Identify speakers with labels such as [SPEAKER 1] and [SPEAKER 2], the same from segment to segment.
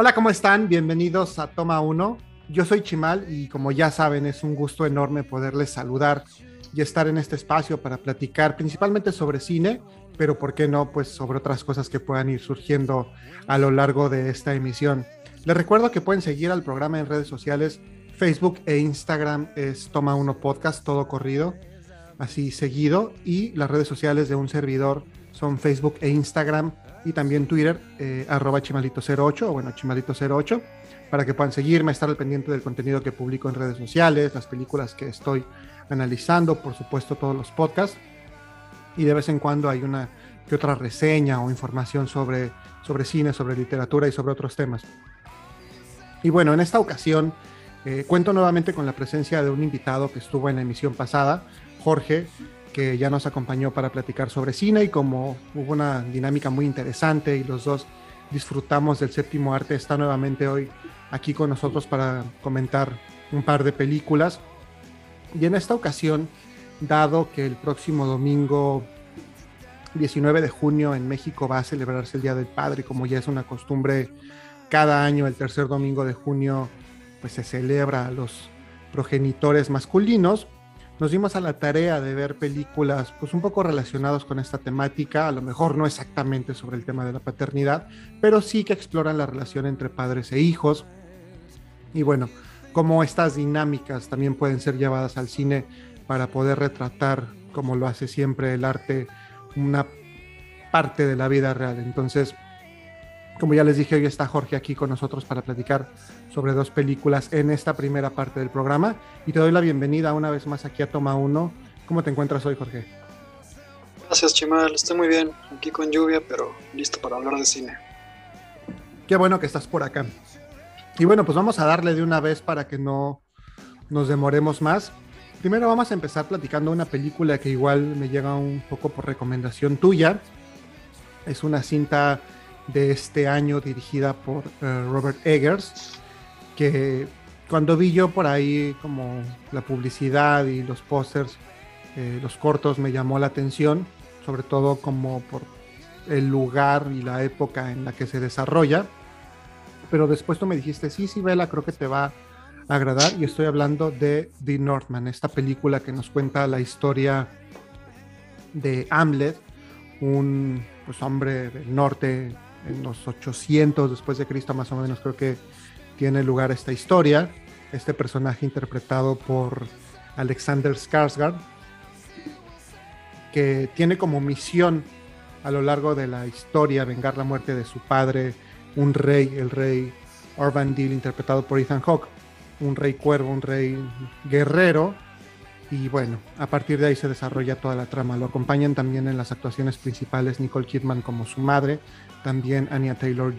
[SPEAKER 1] Hola, ¿cómo están? Bienvenidos a Toma 1. Yo soy Chimal y como ya saben es un gusto enorme poderles saludar y estar en este espacio para platicar principalmente sobre cine, pero por qué no, pues sobre otras cosas que puedan ir surgiendo a lo largo de esta emisión. Les recuerdo que pueden seguir al programa en redes sociales, Facebook e Instagram es Toma 1 Podcast, todo corrido, así seguido, y las redes sociales de un servidor son Facebook e Instagram y también Twitter, eh, arroba chimalito08 o bueno, chimalito08, para que puedan seguirme, estar al pendiente del contenido que publico en redes sociales, las películas que estoy analizando, por supuesto todos los podcasts, y de vez en cuando hay una que otra reseña o información sobre, sobre cine, sobre literatura y sobre otros temas. Y bueno, en esta ocasión eh, cuento nuevamente con la presencia de un invitado que estuvo en la emisión pasada, Jorge, que ya nos acompañó para platicar sobre cine y como hubo una dinámica muy interesante y los dos disfrutamos del séptimo arte, está nuevamente hoy aquí con nosotros para comentar un par de películas. Y en esta ocasión, dado que el próximo domingo 19 de junio en México va a celebrarse el Día del Padre, como ya es una costumbre cada año, el tercer domingo de junio, pues se celebra a los progenitores masculinos, nos dimos a la tarea de ver películas pues un poco relacionadas con esta temática, a lo mejor no exactamente sobre el tema de la paternidad, pero sí que exploran la relación entre padres e hijos. Y bueno, cómo estas dinámicas también pueden ser llevadas al cine para poder retratar, como lo hace siempre el arte, una parte de la vida real. Entonces, como ya les dije, hoy está Jorge aquí con nosotros para platicar sobre dos películas en esta primera parte del programa. Y te doy la bienvenida una vez más aquí a Toma 1. ¿Cómo te encuentras hoy, Jorge?
[SPEAKER 2] Gracias, Chimal. Estoy muy bien. Aquí con lluvia, pero listo para hablar de cine.
[SPEAKER 1] Qué bueno que estás por acá. Y bueno, pues vamos a darle de una vez para que no nos demoremos más. Primero vamos a empezar platicando una película que igual me llega un poco por recomendación tuya. Es una cinta de este año dirigida por eh, Robert Eggers, que cuando vi yo por ahí como la publicidad y los pósters, eh, los cortos me llamó la atención, sobre todo como por el lugar y la época en la que se desarrolla. Pero después tú me dijiste, sí, sí, Vela, creo que te va a agradar. Y estoy hablando de The Northman, esta película que nos cuenta la historia de Hamlet, un pues, hombre del norte en los 800 después de Cristo más o menos creo que tiene lugar esta historia. Este personaje interpretado por Alexander Skarsgård, que tiene como misión a lo largo de la historia vengar la muerte de su padre, un rey, el rey Orvandil, interpretado por Ethan Hawke, un rey cuervo, un rey guerrero. Y bueno, a partir de ahí se desarrolla toda la trama. Lo acompañan también en las actuaciones principales Nicole Kidman como su madre, también Anya Taylor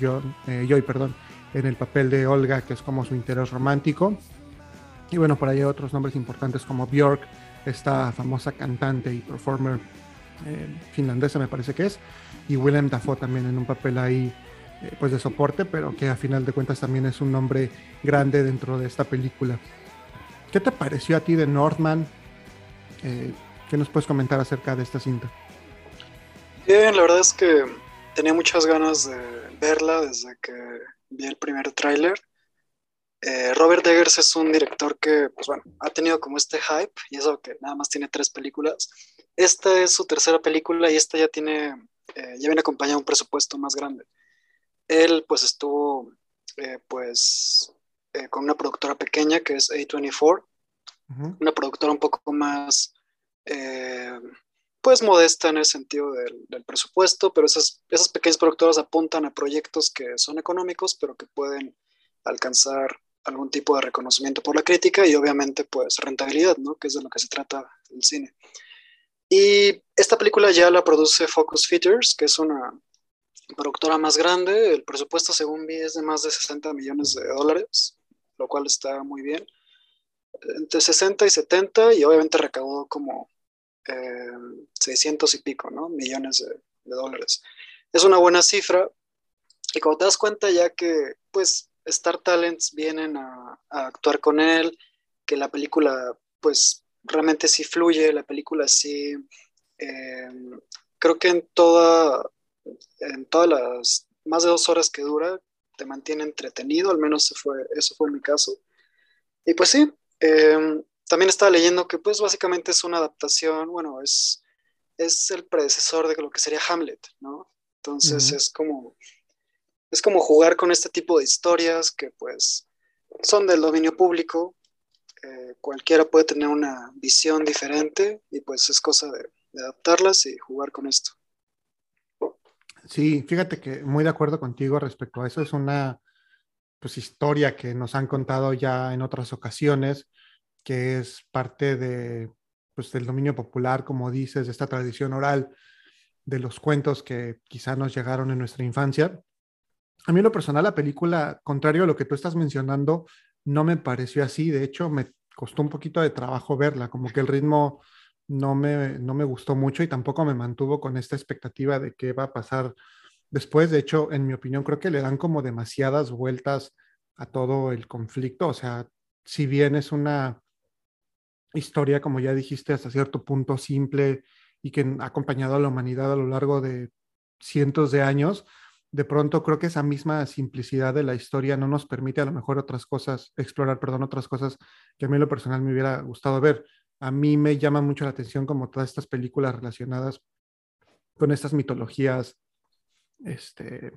[SPEAKER 1] eh, Joy, perdón, en el papel de Olga, que es como su interés romántico. Y bueno, por ahí hay otros nombres importantes como Björk, esta famosa cantante y performer eh, finlandesa me parece que es, y Willem Dafoe también en un papel ahí eh, pues de soporte, pero que a final de cuentas también es un nombre grande dentro de esta película. ¿Qué te pareció a ti de Northman? ¿Qué nos puedes comentar acerca de esta cinta?
[SPEAKER 2] Bien, la verdad es que tenía muchas ganas de verla desde que vi el primer tráiler. Eh, Robert Eggers es un director que, pues bueno, ha tenido como este hype y eso que nada más tiene tres películas. Esta es su tercera película y esta ya tiene, eh, ya viene acompañada de un presupuesto más grande. Él pues estuvo eh, pues con una productora pequeña que es A24, una productora un poco más pues modesta en el sentido del, presupuesto, pero esas, esas pequeñas productoras apuntan a proyectos que son económicos, pero que pueden alcanzar algún tipo de reconocimiento por la crítica y obviamente pues rentabilidad, ¿no? Que es de lo que se trata el cine. Y esta película ya la produce Focus Features, que es una productora más grande. El presupuesto, según vi, es de más de 60 millones de dólares, lo cual está muy bien. Entre 60 y 70 y obviamente recaudó como 600 eh, y pico, ¿no? Millones de, dólares. Es una buena cifra. Y cuando te das cuenta ya que, pues, Star Talents vienen a, actuar con él, que la película, pues, realmente sí fluye, la película sí, eh, creo que en toda, en todas las más de dos horas que dura, te mantiene entretenido, al menos fue, eso fue mi caso. Y pues sí, em, también estaba leyendo que pues básicamente es una adaptación, bueno, es, es el predecesor de lo que sería Hamlet, ¿no? Entonces es como es como jugar con este tipo de historias que pues son del dominio público, eh, cualquiera puede tener una visión diferente y pues es cosa de, adaptarlas y jugar con esto.
[SPEAKER 1] Sí, fíjate que muy de acuerdo contigo respecto a eso. Es una pues, historia que nos han contado ya en otras ocasiones, que es parte de, pues, del dominio popular, como dices, de esta tradición oral de los cuentos que quizá nos llegaron en nuestra infancia. A mí en lo personal la película, contrario a lo que tú estás mencionando, no me pareció así. De hecho, me costó un poquito de trabajo verla, como que el ritmo no me, no me gustó mucho y tampoco me mantuvo con esta expectativa de qué va a pasar después. De hecho, en mi opinión, creo que le dan como demasiadas vueltas a todo el conflicto. O sea, si bien es una historia, como ya dijiste, hasta cierto punto simple y que ha acompañado a la humanidad a lo largo de cientos de años, de pronto creo que esa misma simplicidad de la historia no nos permite a lo mejor otras cosas, explorar, perdón, otras cosas que a mí en lo personal me hubiera gustado ver. A mí me llama mucho la atención como todas estas películas relacionadas con estas mitologías este,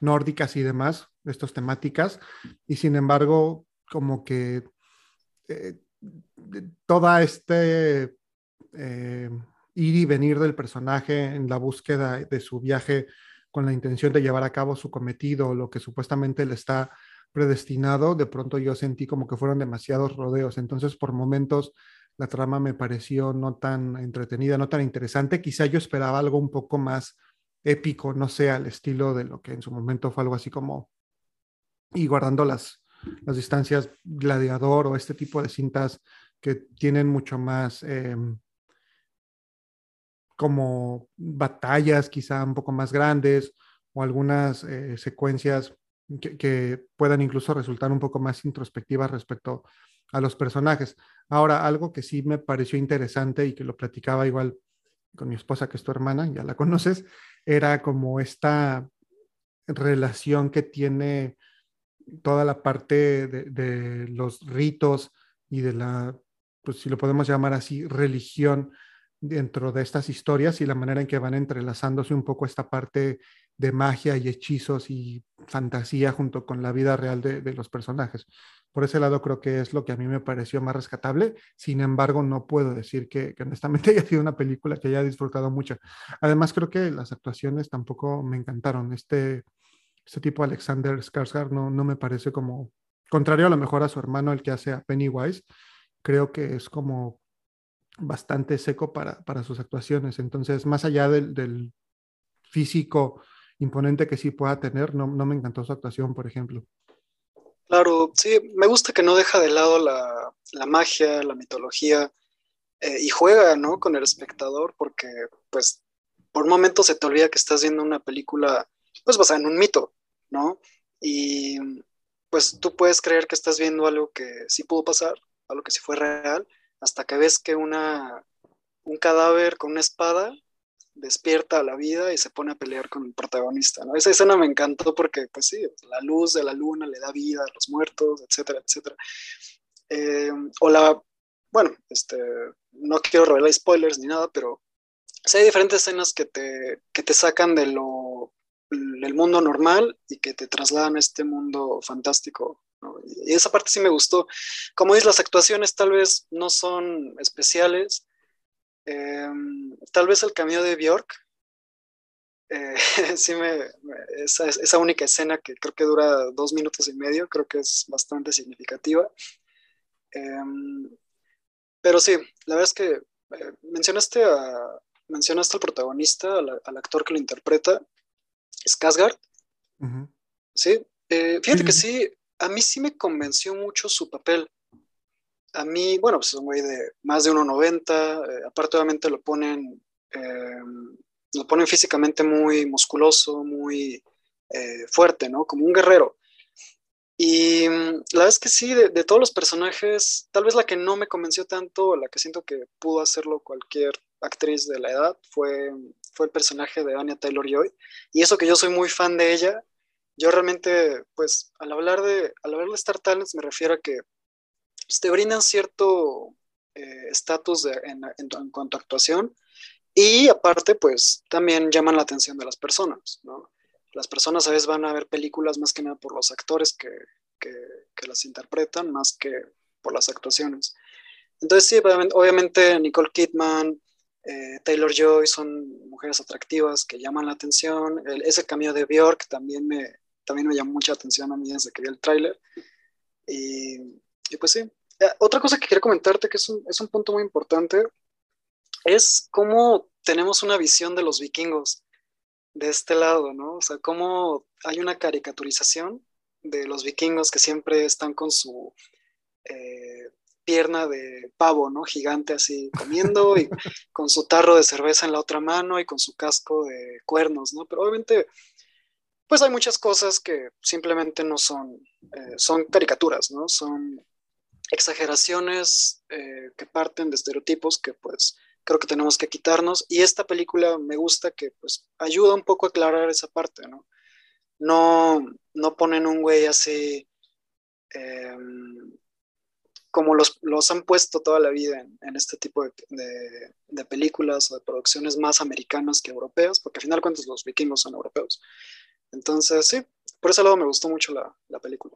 [SPEAKER 1] nórdicas y demás, estas temáticas, y sin embargo, como que eh, toda este eh, ir y venir del personaje en la búsqueda de su viaje con la intención de llevar a cabo su cometido, lo que supuestamente le está predestinado, de pronto yo sentí como que fueron demasiados rodeos. Entonces, por momentos, la trama me pareció no tan entretenida, no tan interesante. Quizá yo esperaba algo un poco más épico, no sé, al estilo de lo que en su momento fue algo así como, y guardando las, las distancias, gladiador o este tipo de cintas que tienen mucho más... Em, como batallas quizá un poco más grandes o algunas eh, secuencias que, puedan incluso resultar un poco más introspectivas respecto a los personajes. Ahora, algo que sí me pareció interesante y que lo platicaba igual con mi esposa, que es tu hermana, ya la conoces, era como esta relación que tiene toda la parte de, los ritos y de la, pues si lo podemos llamar así, religión dentro de estas historias y la manera en que van entrelazándose un poco esta parte de magia y hechizos y fantasía junto con la vida real de, los personajes. Por ese lado creo que es lo que a mí me pareció más rescatable. Sin embargo, no puedo decir que, honestamente haya sido una película que haya disfrutado mucho. Además, creo que las actuaciones tampoco me encantaron. Este, este tipo Alexander Skarsgård no, no me parece como, contrario a lo mejor a su hermano, el que hace a Pennywise, creo que es como bastante seco para, para sus actuaciones. Entonces, más allá del, físico imponente que sí pueda tener, no, no, me encantó su actuación, por ejemplo.
[SPEAKER 2] Claro, sí, me gusta que no deja de lado la, la magia, la mitología, eh, y juega, ¿no? Con el espectador, porque, pues, por un momento se te olvida que estás viendo una película, pues, basada en un mito, ¿no? Y, pues, tú puedes creer que estás viendo algo que sí pudo pasar, algo que sí fue real, hasta que ves que una, un cadáver con una espada despierta a la vida y se pone a pelear con el protagonista, ¿no? Esa escena me encantó porque, pues sí, la luz de la luna le da vida a los muertos, etcétera, etcétera. Eh, o la, bueno, este, no quiero revelar spoilers ni nada, pero sí hay diferentes escenas que te, que te sacan de lo, del mundo normal y que te trasladan a este mundo fantástico y esa parte sí me gustó. Como dices, las actuaciones tal vez no son especiales. Em, tal vez el cameo de Bjork, eh, sí me, esa, esa, única escena que creo que dura dos minutos y medio, creo que es bastante significativa. Em, pero sí, la verdad es que eh, mencionaste, a, mencionaste al protagonista, al, actor que lo interpreta, es Kasgard. Sí, eh, fíjate que sí, a mí sí me convenció mucho su papel. A mí, bueno, pues es un güey de más de 1,90, eh, aparte obviamente lo ponen, em, lo ponen físicamente muy musculoso, muy eh, fuerte, ¿no? Como un guerrero. Y mm, la verdad es que sí, de, todos los personajes, tal vez la que no me convenció tanto, la que siento que pudo hacerlo cualquier actriz de la edad, fue, fue el personaje de Anya Taylor Joy. Y eso que yo soy muy fan de ella, yo realmente, pues, al hablar de, al hablar de Star Talents me refiero a que pues, te brindan cierto eh, estatus en, en, cuanto a actuación y aparte, pues, también llaman la atención de las personas, ¿no? Las personas a veces van a ver películas más que nada por los actores que, que, que las interpretan, más que por las actuaciones. Entonces, sí, obviamente Nicole Kidman, eh, Taylor Joy son mujeres atractivas que llaman la atención. ese camino de Bjork también me, también me llamó mucha atención a mí desde que vi el tráiler. Y, y, pues sí. Eh, otra cosa que quería comentarte, que es un, es un punto muy importante, es cómo tenemos una visión de los vikingos de este lado, ¿no? O sea, cómo hay una caricaturización de los vikingos que siempre están con su eh, pierna de pavo, ¿no? Gigante así comiendo y con su tarro de cerveza en la otra mano y con su casco de cuernos, ¿no? Pero obviamente, pues hay muchas cosas que simplemente no son, eh, son caricaturas, ¿no? Son exageraciones eh, que parten de estereotipos que pues creo que tenemos que quitarnos y esta película me gusta que pues ayuda un poco a aclarar esa parte, ¿no? No, no ponen un güey así... Eh, como los, los, han puesto toda la vida en, este tipo de, de, películas o de producciones más americanas que europeas, porque al final de cuentas los vikingos son europeos. Entonces, sí, por ese lado me gustó mucho la, la película.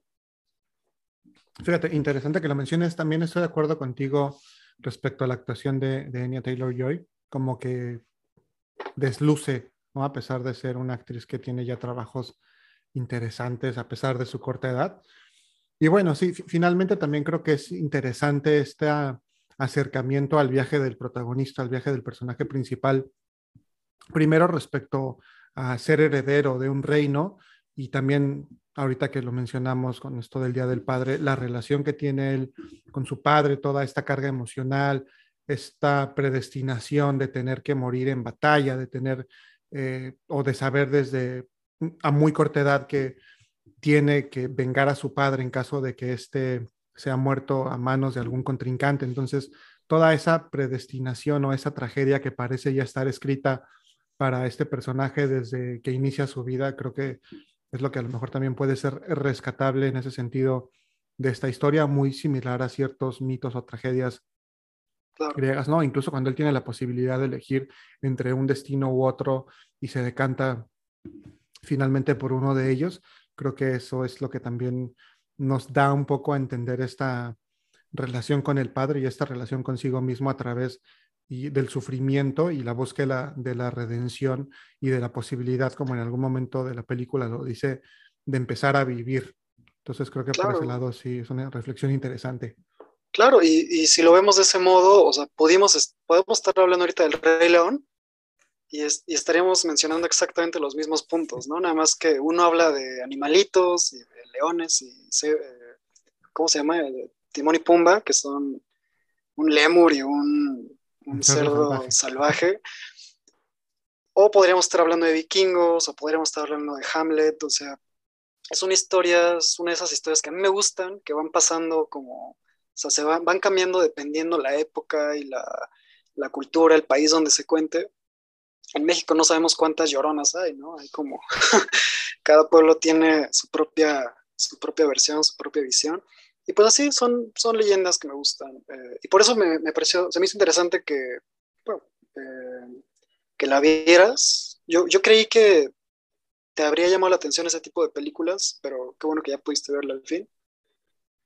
[SPEAKER 1] Fíjate, interesante que lo menciones. También estoy de acuerdo contigo respecto a la actuación de, de Anya Taylor Joy, como que desluce, ¿no? a pesar de ser una actriz que tiene ya trabajos interesantes, a pesar de su corta edad y bueno, sí, finalmente también creo que es interesante este acercamiento al viaje del protagonista, al viaje del personaje principal. Primero respecto a ser heredero de un reino y también ahorita que lo mencionamos con esto del Día del Padre, la relación que tiene él con su padre, toda esta carga emocional, esta predestinación de tener que morir en batalla, de tener eh, o de saber desde a muy corta edad que tiene que vengar a su padre en caso de que éste sea muerto a manos de algún contrincante. Entonces, toda esa predestinación o esa tragedia que parece ya estar escrita para este personaje desde que inicia su vida, creo que es lo que a lo mejor también puede ser rescatable en ese sentido de esta historia, muy similar a ciertos mitos o tragedias griegas, ¿no? Incluso cuando él tiene la posibilidad de elegir entre un destino u otro y se decanta finalmente por uno de ellos, Creo que eso es lo que también nos da un poco a entender esta relación con el Padre y esta relación consigo mismo a través del sufrimiento y la búsqueda de la redención y de la posibilidad, como en algún momento de la película lo dice, de empezar a vivir. Entonces creo que por ese lado sí es una reflexión interesante.
[SPEAKER 2] Claro, y, y, si lo vemos de ese modo, o sea, pudimos, podemos estar hablando ahorita del Rey León, y, estaríamos mencionando exactamente los mismos puntos, ¿no? Nada más que uno habla de animalitos y de leones y, eh, ¿cómo se llama? Timón y Pumba, que son un lemur y un, cerdo salvaje. O podríamos estar hablando de vikingos, o podríamos estar hablando de Hamlet, o sea, es una historia, es una de esas historias que a mí me gustan, que van pasando como, o sea, se van, van cambiando dependiendo la época y la, la cultura, el país donde se cuente en México no sabemos cuántas lloronas hay, ¿no? Hay como, cada pueblo tiene su propia, su propia versión, su propia visión. Y pues así son, son leyendas que me gustan. Eh, y por eso me, me, pareció, se me hizo interesante que, bueno, eh, que la vieras. Yo, yo creí que te habría llamado la atención ese tipo de películas, pero qué bueno que ya pudiste verla al fin.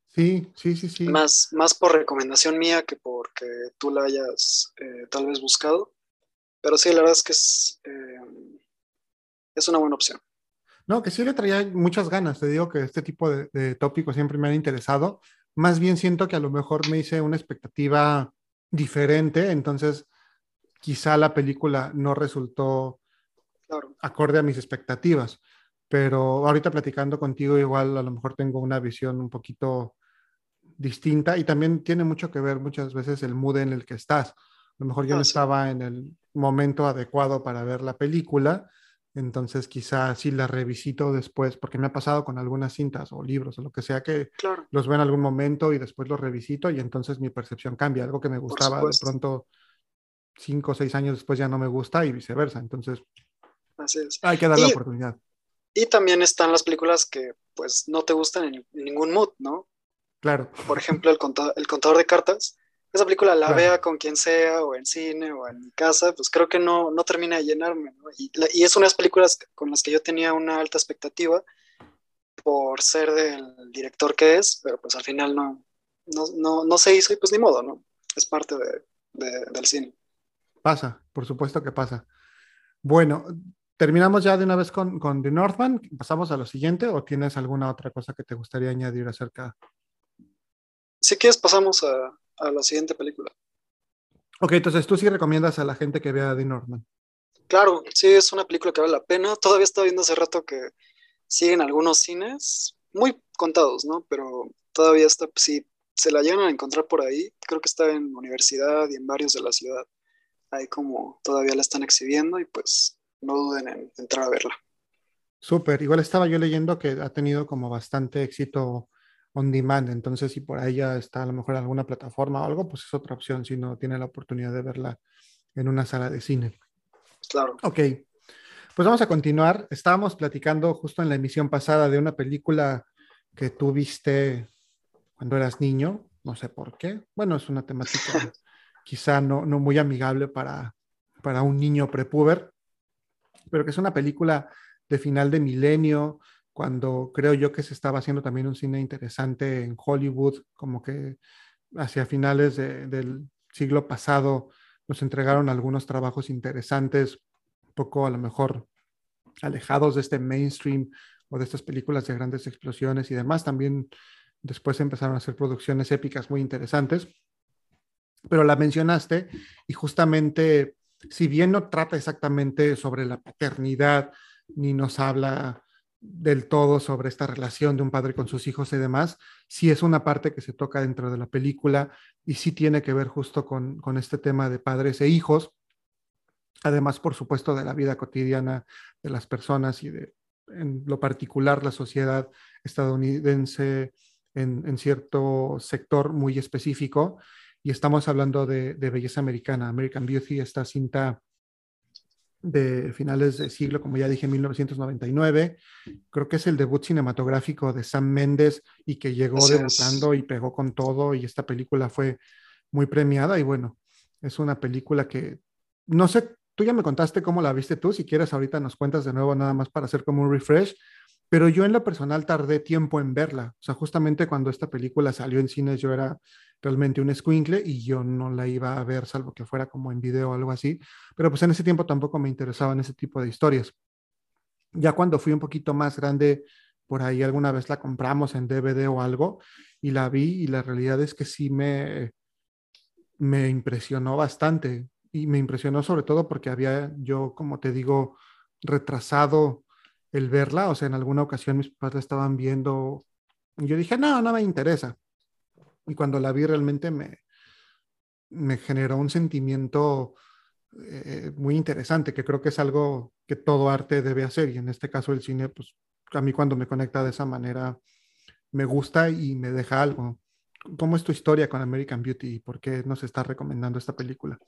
[SPEAKER 1] Sí, sí, sí, sí.
[SPEAKER 2] Más, más por recomendación mía que porque tú la hayas eh, tal vez buscado. Pero sí, la verdad es que es, eh, es una buena opción.
[SPEAKER 1] No, que sí le traía muchas ganas. Te digo que este tipo de, de tópicos siempre me han interesado. Más bien siento que a lo mejor me hice una expectativa diferente, entonces quizá la película no resultó acorde a mis expectativas. Pero ahorita platicando contigo, igual a lo mejor tengo una visión un poquito distinta y también tiene mucho que ver muchas veces el mood en el que estás. A lo mejor yo no ah, estaba en el momento adecuado para ver la película. Entonces quizá si la revisito después, porque me ha pasado con algunas cintas o libros o lo que sea que los veo en algún momento y después los revisito y entonces mi percepción cambia. Algo que me gustaba de pronto cinco o seis años después ya no me gusta y viceversa. Entonces hay que dar la oportunidad.
[SPEAKER 2] Y también están las películas que pues no te gustan en, ningún mood, ¿no?
[SPEAKER 1] Claro.
[SPEAKER 2] Por ejemplo, el contador, el contador de cartas. Esa película la vea con quien sea, o en cine, o en mi casa, pues creo que no, no termina de llenarme, ¿no? Y, y es unas películas con las que yo tenía una alta expectativa por ser del director que es, pero pues al final no, no, no, no se hizo y pues ni modo, ¿no? Es parte de, del cine.
[SPEAKER 1] Pasa, por supuesto que pasa. Bueno, terminamos ya de una vez con, con The Northman. ¿Pasamos a lo siguiente o tienes alguna otra cosa que te gustaría añadir acerca?
[SPEAKER 2] Si quieres, pasamos a, a la siguiente película.
[SPEAKER 1] Ok, entonces tú sí recomiendas a la gente que vea The Northman.
[SPEAKER 2] Claro, sí, es una película que vale la pena. Todavía estaba viendo hace rato que siguen algunos cines, muy contados, ¿no? Pero todavía está, si se la llegan a encontrar por ahí, creo que está en universidad y en varios de la ciudad. Ahí como todavía la están exhibiendo y pues no duden en entrar a verla.
[SPEAKER 1] Súper, igual estaba yo leyendo que ha tenido como bastante éxito on demand, entonces si por ahí ya está a lo mejor alguna plataforma o algo, pues es otra opción si no tiene la oportunidad de verla en una sala de cine.
[SPEAKER 2] Claro.
[SPEAKER 1] Ok, pues vamos a continuar. Estábamos platicando justo en la emisión pasada de una película que tú viste cuando eras niño, no sé por qué. Bueno, es una temática quizá no, no muy amigable para, para un niño prepuber, pero que es una película de final de milenio, cuando creo yo que se estaba haciendo también un cine interesante en Hollywood, como que hacia finales del siglo pasado nos entregaron algunos trabajos interesantes, un poco a lo mejor alejados de este mainstream o de estas películas de grandes explosiones y demás. También después empezaron a hacer producciones épicas muy interesantes, pero la mencionaste y justamente, si bien no trata exactamente sobre la paternidad, ni nos habla del todo sobre esta relación de un padre con sus hijos y demás, sí es una parte que se toca dentro de la película y sí tiene que ver justo con, con este tema de padres e hijos, además, por supuesto, de la vida cotidiana de las personas y de, en lo particular, la sociedad estadounidense en, en cierto sector muy específico. Y estamos hablando de, de belleza americana, American Beauty, esta cinta de finales de siglo, como ya dije, 1999. Creo que es el debut cinematográfico de Sam Mendes y que llegó debutando y pegó con todo y esta película fue muy premiada y bueno, es una película que no sé, tú ya me contaste cómo la viste tú, si quieres ahorita nos cuentas de nuevo nada más para hacer como un refresh, pero yo en lo personal tardé tiempo en verla, o sea, justamente cuando esta película salió en cines yo era realmente un squinkle y yo no la iba a ver salvo que fuera como en video o algo así, pero pues en ese tiempo tampoco me interesaban ese tipo de historias. Ya cuando fui un poquito más grande, por ahí alguna vez la compramos en DVD o algo y la vi y la realidad es que sí me, me impresionó bastante y me impresionó sobre todo porque había yo, como te digo, retrasado el verla, o sea, en alguna ocasión mis papás la estaban viendo y yo dije, no, no me interesa. Y cuando la vi realmente me, me generó un sentimiento eh, muy interesante, que creo que es algo que todo arte debe hacer. Y en este caso el cine, pues a mí cuando me conecta de esa manera, me gusta y me deja algo. ¿Cómo es tu historia con American Beauty y por qué nos está recomendando esta película?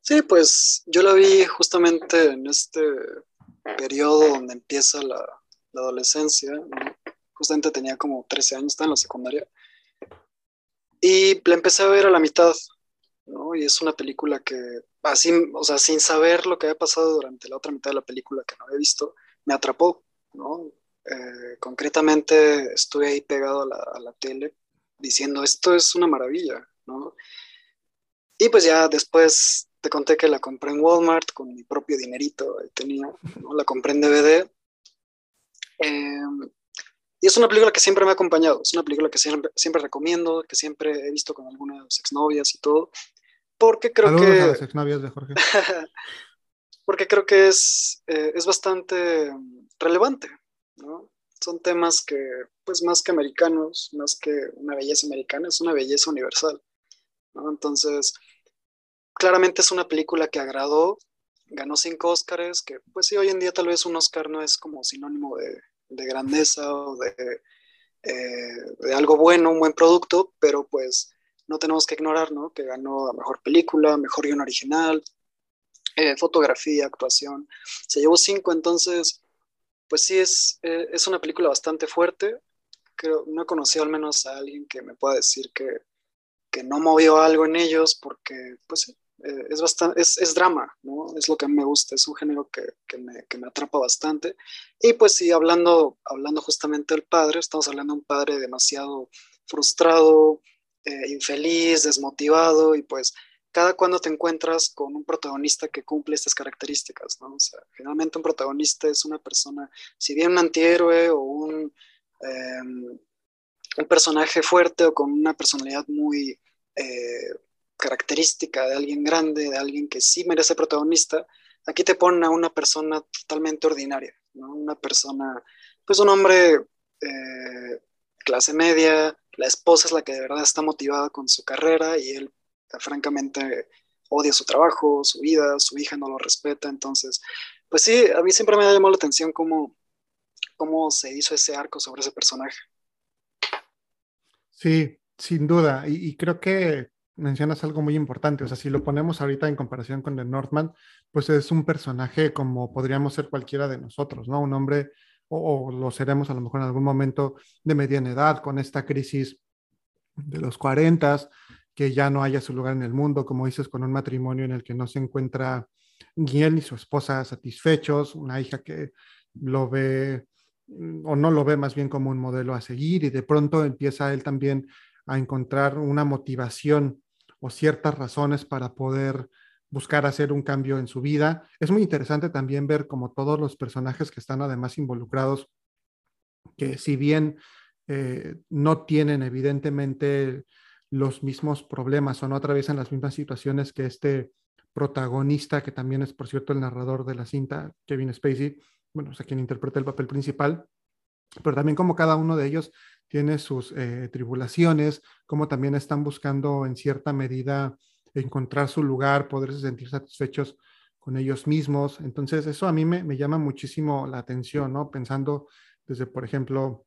[SPEAKER 2] Sí, pues yo la vi justamente en este periodo donde empieza la, la adolescencia. Justamente tenía como 13 años, estaba en la secundaria. Y la empecé a ver a la mitad, ¿no? Y es una película que, así, o sea, sin saber lo que había pasado durante la otra mitad de la película que no había visto, me atrapó, ¿no? Eh, concretamente estuve ahí pegado a la, a la, tele diciendo, esto es una maravilla, ¿no? Y pues ya después te conté que la compré en Walmart con mi propio dinerito, ahí tenía, ¿no? La compré en DVD. Eh, y es una película que siempre me ha acompañado, es una película que siempre, siempre recomiendo, que siempre he visto con algunas exnovias y todo, porque creo
[SPEAKER 1] Saludos
[SPEAKER 2] que...
[SPEAKER 1] a las exnovias de Jorge.
[SPEAKER 2] porque creo que es, eh, es bastante relevante, ¿no? Son temas que, pues más que americanos, más que una belleza americana, es una belleza universal, ¿no? Entonces, claramente es una película que agradó, ganó cinco Óscares, que pues sí, hoy en día tal vez un Óscar no es como sinónimo de, de grandeza o de, eh, de, algo bueno, un buen producto, pero pues no tenemos que ignorar, ¿no? Que ganó a mejor película, mejor guion original, eh, fotografía, actuación. Se llevó cinco, entonces pues sí, es, eh, es una película bastante fuerte. Creo, no he conocido al menos a alguien que me pueda decir que, que no movió algo en ellos porque, pues eh, es, bastante, es, es, drama, ¿no? Es lo que me gusta, es un género que, que, me, que, me, atrapa bastante. Y pues sí, hablando, hablando justamente del padre, estamos hablando de un padre demasiado frustrado, eh, infeliz, desmotivado y pues cada cuando te encuentras con un protagonista que cumple estas características, ¿no? O sea, generalmente un protagonista es una persona, si bien un antihéroe o un, eh, un personaje fuerte o con una personalidad muy eh, característica de alguien grande, de alguien que sí merece protagonista, aquí te ponen a una persona totalmente ordinaria, ¿no? Una persona, pues un hombre eh, clase media, la esposa es la que de verdad está motivada con su carrera y él francamente odia su trabajo, su vida, su hija no lo respeta, entonces, pues sí, a mí siempre me ha llamado la atención cómo, cómo se hizo ese arco sobre ese personaje.
[SPEAKER 1] Sí, sin duda, y, creo que mencionas algo muy importante, o sea, si lo ponemos ahorita en comparación con The Northman, pues es un personaje como podríamos ser cualquiera de nosotros, ¿no? Un hombre, o, lo seremos a lo mejor en algún momento de mediana edad, con esta crisis de los 40, que ya no haya su lugar en el mundo, como dices, con un matrimonio en el que no se encuentra ni él ni su esposa satisfechos, una hija que lo ve o no lo ve más bien como un modelo a seguir y de pronto empieza él también a encontrar una motivación o ciertas razones para poder buscar hacer un cambio en su vida. Es muy interesante también ver como todos los personajes que están además involucrados, que si bien eh, no tienen evidentemente los mismos problemas o no atraviesan las mismas situaciones que este protagonista, que también es, por cierto, el narrador de la cinta, Kevin Spacey, bueno, o sea, quien interpreta el papel principal, pero también como cada uno de ellos tiene sus eh, tribulaciones, como también están buscando en cierta medida encontrar su lugar, poderse sentir satisfechos con ellos mismos. Entonces, eso a mí me, llama muchísimo la atención, ¿no? Pensando desde, por ejemplo,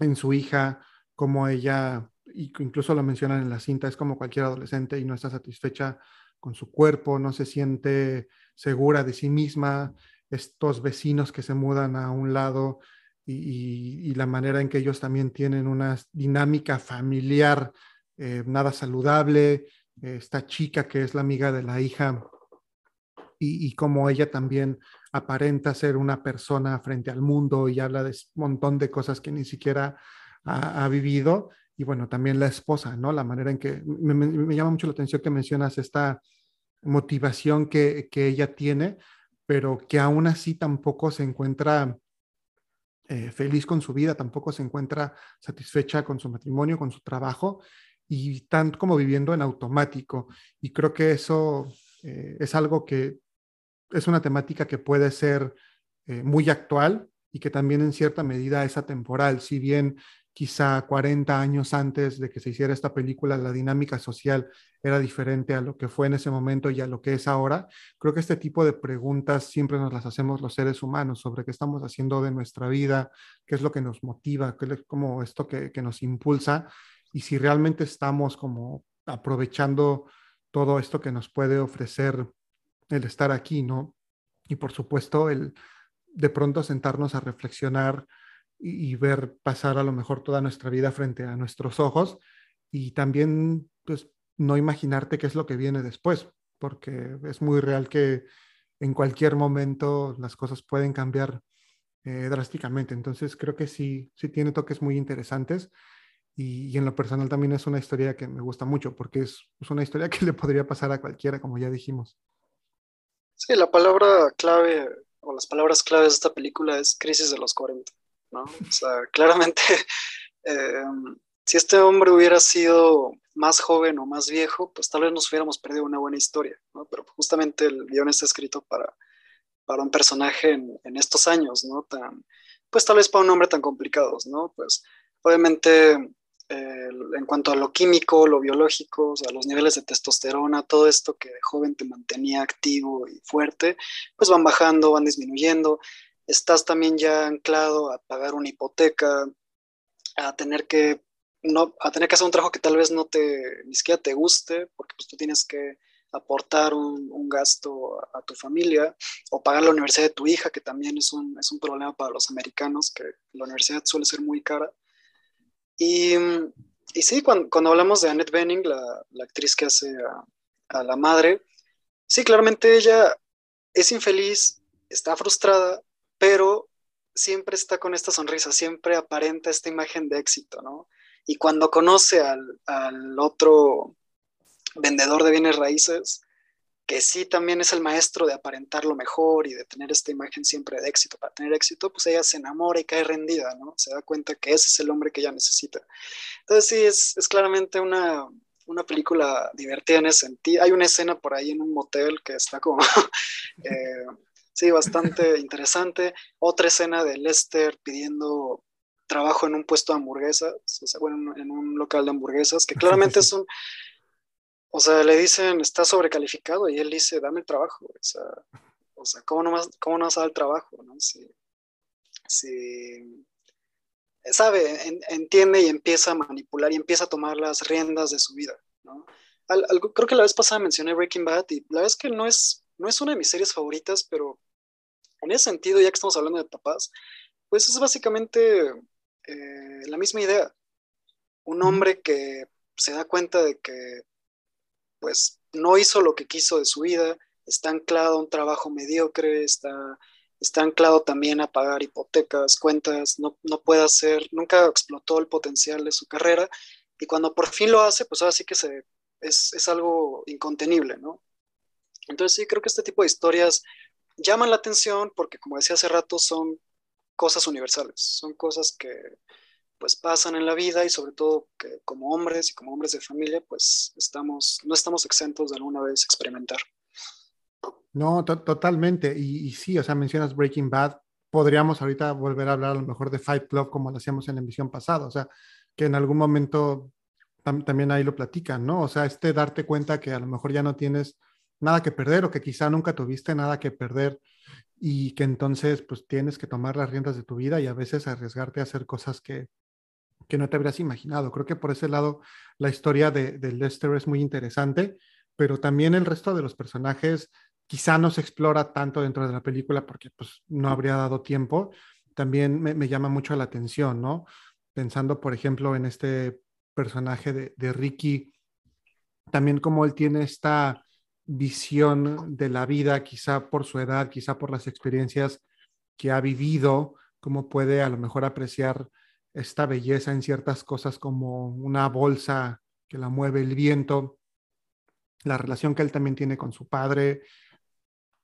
[SPEAKER 1] en su hija, cómo ella incluso lo mencionan en la cinta, es como cualquier adolescente y no está satisfecha con su cuerpo, no se siente segura de sí misma, estos vecinos que se mudan a un lado y, la manera en que ellos también tienen una dinámica familiar eh, nada saludable, esta chica que es la amiga de la hija y, y como ella también aparenta ser una persona frente al mundo y habla de un montón de cosas que ni siquiera ha, vivido y bueno, también la esposa, ¿no? La manera en que me, me, me llama mucho la atención que mencionas esta motivación que, que, ella tiene, pero que aún así tampoco se encuentra eh, feliz con su vida, tampoco se encuentra satisfecha con su matrimonio, con su trabajo y tanto como viviendo en automático. Y creo que eso eh, es algo que es una temática que puede ser eh, muy actual y que también en cierta medida es atemporal. Si bien quizá 40 años antes de que se hiciera esta película, la dinámica social era diferente a lo que fue en ese momento y a lo que es ahora. Creo que este tipo de preguntas siempre nos las hacemos los seres humanos sobre qué estamos haciendo de nuestra vida, qué es lo que nos motiva, qué es como esto que, que nos impulsa y si realmente estamos como aprovechando todo esto que nos puede ofrecer el estar aquí, ¿no? Y por supuesto, el de pronto sentarnos a reflexionar y, ver pasar a lo mejor toda nuestra vida frente a nuestros ojos y también pues no imaginarte qué es lo que viene después, porque es muy real que en cualquier momento las cosas pueden cambiar eh, drásticamente. Entonces creo que sí, sí tiene toques muy interesantes y, y, en lo personal también es una historia que me gusta mucho porque es, es una historia que le podría pasar a cualquiera, como ya dijimos.
[SPEAKER 2] Sí, la palabra clave o las palabras claves de esta película es crisis de los 40. ¿No? O sea, claramente, eh, si este hombre hubiera sido más joven o más viejo, pues tal vez nos hubiéramos perdido una buena historia. Pero justamente el guion está escrito para, para un personaje en, en estos años, ¿no? Tan, pues tal vez para un hombre tan complicados, ¿no? Pues obviamente eh, en cuanto a lo químico, lo biológico, o los niveles de testosterona, todo esto que de joven te mantenía activo y fuerte, pues van bajando, van disminuyendo estás también ya anclado a pagar una hipoteca, a tener que no, a tener que hacer un trabajo que tal vez no te, ni siquiera te guste, porque pues tú tienes que aportar un, gasto a, tu familia o pagar la universidad de tu hija, que también es un, es un problema para los americanos, que la universidad suele ser muy cara. Y, y sí, cuando, cuando, hablamos de Annette Bening, la, la actriz que hace a la madre, sí, claramente ella es infeliz, está frustrada, pero siempre está con esta sonrisa, siempre aparenta esta imagen de éxito, ¿no? Y cuando conoce al, al otro vendedor de bienes raíces, que sí también es el maestro de aparentar lo mejor y de tener esta imagen siempre de éxito. Para tener éxito, pues ella se enamora y cae rendida, ¿no? Se da cuenta que ese es el hombre que ella necesita. Entonces sí, es, es claramente una, una película divertida en ese sentido. Hay una escena por ahí en un motel que está como, eh, sí, bastante interesante. Otra escena de Lester pidiendo trabajo en un puesto de hamburguesas, o sea, bueno, en un local de hamburguesas, que claramente es un, o sea, le dicen, está sobrecalificado y él dice, dame el trabajo. O sea, o sea ¿cómo, no vas, ¿cómo no vas a dar el trabajo? ¿no? Si, si sabe, entiende y empieza a manipular y empieza a tomar las riendas de su vida. ¿no? creo que la vez pasada mencioné Breaking Bad y la verdad es que no es, no es una de mis series favoritas, pero en ese sentido, ya que estamos hablando de papás, pues es básicamente eh, la misma idea. Un hombre que se da cuenta de que pues no hizo lo que quiso de su vida, está anclado a un trabajo mediocre, está, está anclado también a pagar hipotecas, cuentas, no, puede hacer, nunca explotó el potencial de su carrera y cuando por fin lo hace, pues ahora sí que se, es, es algo incontenible, ¿no? Entonces sí, creo que este tipo de historias llaman la atención porque, como decía hace rato, son cosas universales, son cosas que, pues pasan en la vida y sobre todo que como hombres y como hombres de familia, pues estamos, no estamos exentos de alguna vez experimentar.
[SPEAKER 1] No, totalmente. Y, sí, o sea, mencionas Breaking Bad, podríamos ahorita volver a hablar a lo mejor de Fight Club como lo hacíamos en la emisión pasada, o sea, que en algún momento también ahí lo platican, ¿no? O sea, este darte cuenta que a lo mejor ya no tienes nada que perder o que quizá nunca tuviste nada que perder y que entonces pues tienes que tomar las riendas de tu vida y a veces arriesgarte a hacer cosas que, que no te habrías imaginado. Creo que por ese lado la historia de, Lester es muy interesante, pero también el resto de los personajes quizá no se explora tanto dentro de la película porque pues no habría dado tiempo. También me, llama mucho la atención, ¿no? Pensando, por ejemplo, en este personaje de, de Ricky, también como él tiene esta visión de la vida, quizá por su edad, quizá por las experiencias que ha vivido, cómo puede a lo mejor apreciar esta belleza en ciertas cosas como una bolsa que la mueve el viento, la relación que él también tiene con su padre,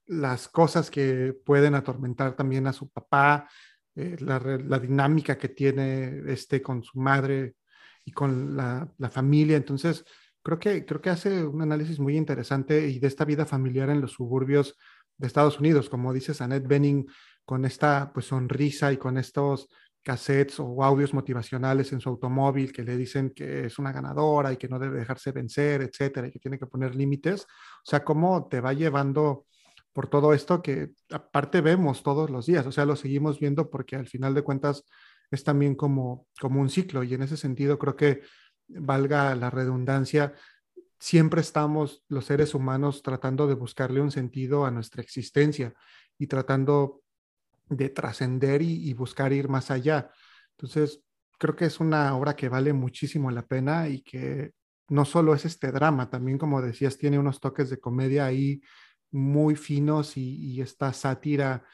[SPEAKER 1] las cosas que pueden atormentar también a su papá, eh, la, dinámica que tiene este con su madre y con la, familia. Entonces, creo que, creo que hace un análisis muy interesante y de esta vida familiar en los suburbios de Estados Unidos, como dices, Annette Benning, con esta pues sonrisa y con estos cassettes o audios motivacionales en su automóvil que le dicen que es una ganadora y que no debe dejarse vencer, etcétera, y que tiene que poner límites. O sea, cómo te va llevando por todo esto que aparte vemos todos los días, o sea, lo seguimos viendo porque al final de cuentas es también como, como un ciclo y en ese sentido creo que valga la redundancia, siempre estamos los seres humanos tratando de buscarle un sentido a nuestra existencia y tratando de trascender y, buscar ir más allá. Entonces, creo que es una obra que vale muchísimo la pena y que no solo es este drama, también como decías, tiene unos toques de comedia ahí muy finos y, esta sátira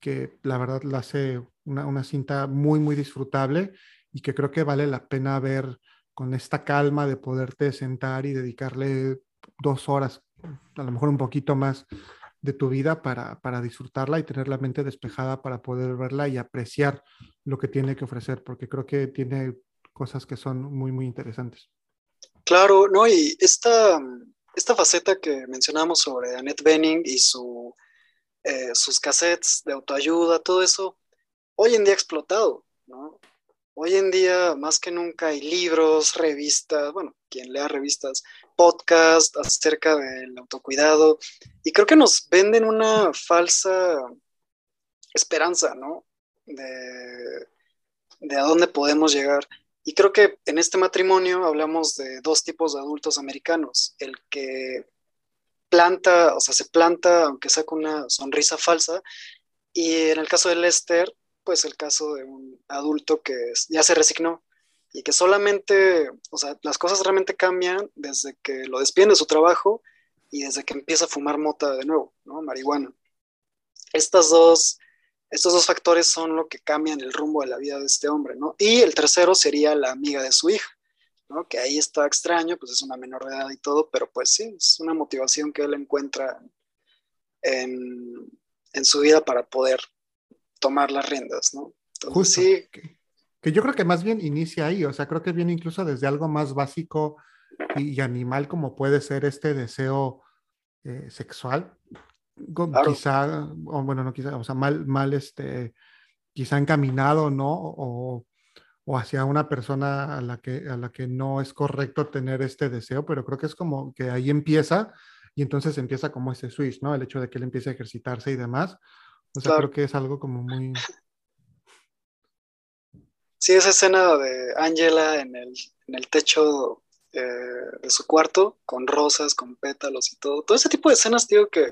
[SPEAKER 1] que la verdad la hace una, una, cinta muy, muy disfrutable y que creo que vale la pena ver con esta calma de poderte sentar y dedicarle dos horas, a lo mejor un poquito más de tu vida para, para, disfrutarla y tener la mente despejada para poder verla y apreciar lo que tiene que ofrecer, porque creo que tiene cosas que son muy, muy interesantes.
[SPEAKER 2] Claro, ¿no? Y esta, esta faceta que mencionamos sobre Annette Benning y su, eh, sus cassettes de autoayuda, todo eso, hoy en día explotado, ¿no? Hoy en día, más que nunca, hay libros, revistas, bueno, quien lea revistas, podcast acerca del autocuidado, y creo que nos venden una falsa esperanza, ¿no? De, a dónde podemos llegar. Y creo que en este matrimonio hablamos de dos tipos de adultos americanos, el que planta, o sea, se planta, aunque sea con una sonrisa falsa. Y en el caso de Lester, pues el caso de un adulto que ya se resignó y que solamente, o sea, las cosas realmente cambian desde que lo despiden de su trabajo y desde que empieza a fumar mota de nuevo, ¿no? Marihuana. Estas dos, estos dos factores son lo que cambian el rumbo de la vida de este hombre, ¿no? Y el tercero sería la amiga de su hija, ¿no? Que ahí está extraño, pues es una menor de edad y todo, pero pues sí, es una motivación que él encuentra en, en su vida para poder tomar las riendas, ¿no?
[SPEAKER 1] Entonces, sí. Que, yo creo que más bien inicia ahí, o sea, creo que viene incluso desde algo más básico y, animal como puede ser este deseo eh, sexual, quizá, o bueno, no quizá, o sea, mal, mal, este, quizá encaminado, ¿no? O, o hacia una persona a la, que, a la que no es correcto tener este deseo, pero creo que es como que ahí empieza y entonces empieza como ese switch, ¿no? El hecho de que él empiece a ejercitarse y demás. O sea, creo que es algo como muy...
[SPEAKER 2] Sí, esa escena de Angela en el, en el techo eh, de su cuarto, con rosas, con pétalos y todo. Todo ese tipo de escenas, digo que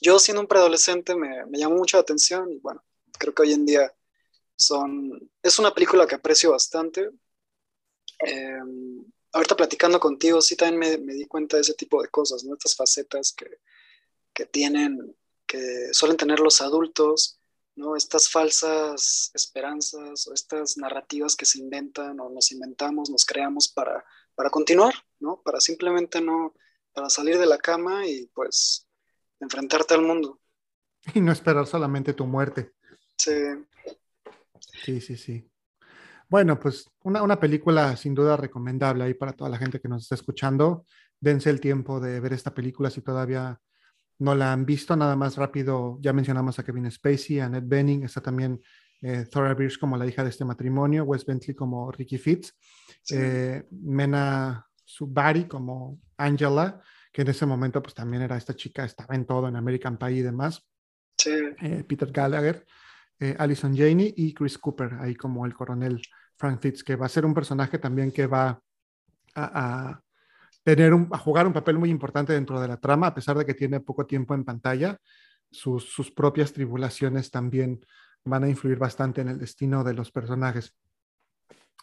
[SPEAKER 2] yo siendo un preadolescente me, me llamó mucho la atención y bueno, creo que hoy en día son... Es una película que aprecio bastante. Em, ahorita platicando contigo, sí también me, me, di cuenta de ese tipo de cosas, ¿no? Estas facetas que, que tienen, que suelen tener los adultos, ¿no? Estas falsas esperanzas o estas narrativas que se inventan o nos inventamos, nos creamos para, para continuar, ¿no? Para simplemente no, para salir de la cama y pues enfrentarte al mundo.
[SPEAKER 1] Y no esperar solamente tu muerte.
[SPEAKER 2] Sí.
[SPEAKER 1] Sí, sí, sí. Bueno, pues una, una, película sin duda recomendable ahí para toda la gente que nos está escuchando. Dense el tiempo de ver esta película si todavía no la han visto. Nada más rápido, ya mencionamos a Kevin Spacey, a Ned Benning, está también eh, Thora Birch como la hija de este matrimonio, Wes Bentley como Ricky Fitz, eh, Mena Subari como Angela, que en ese momento pues también era esta chica, estaba en todo, en American Pie y demás. Eh, Peter Gallagher Alison Janey y Chris Cooper, ahí como el coronel Frank Fitz, que va a ser un personaje también que va a, tener un, a jugar un papel muy importante dentro de la trama, a pesar de que tiene poco tiempo en pantalla. Sus, sus propias tribulaciones también van a influir bastante en el destino de los personajes.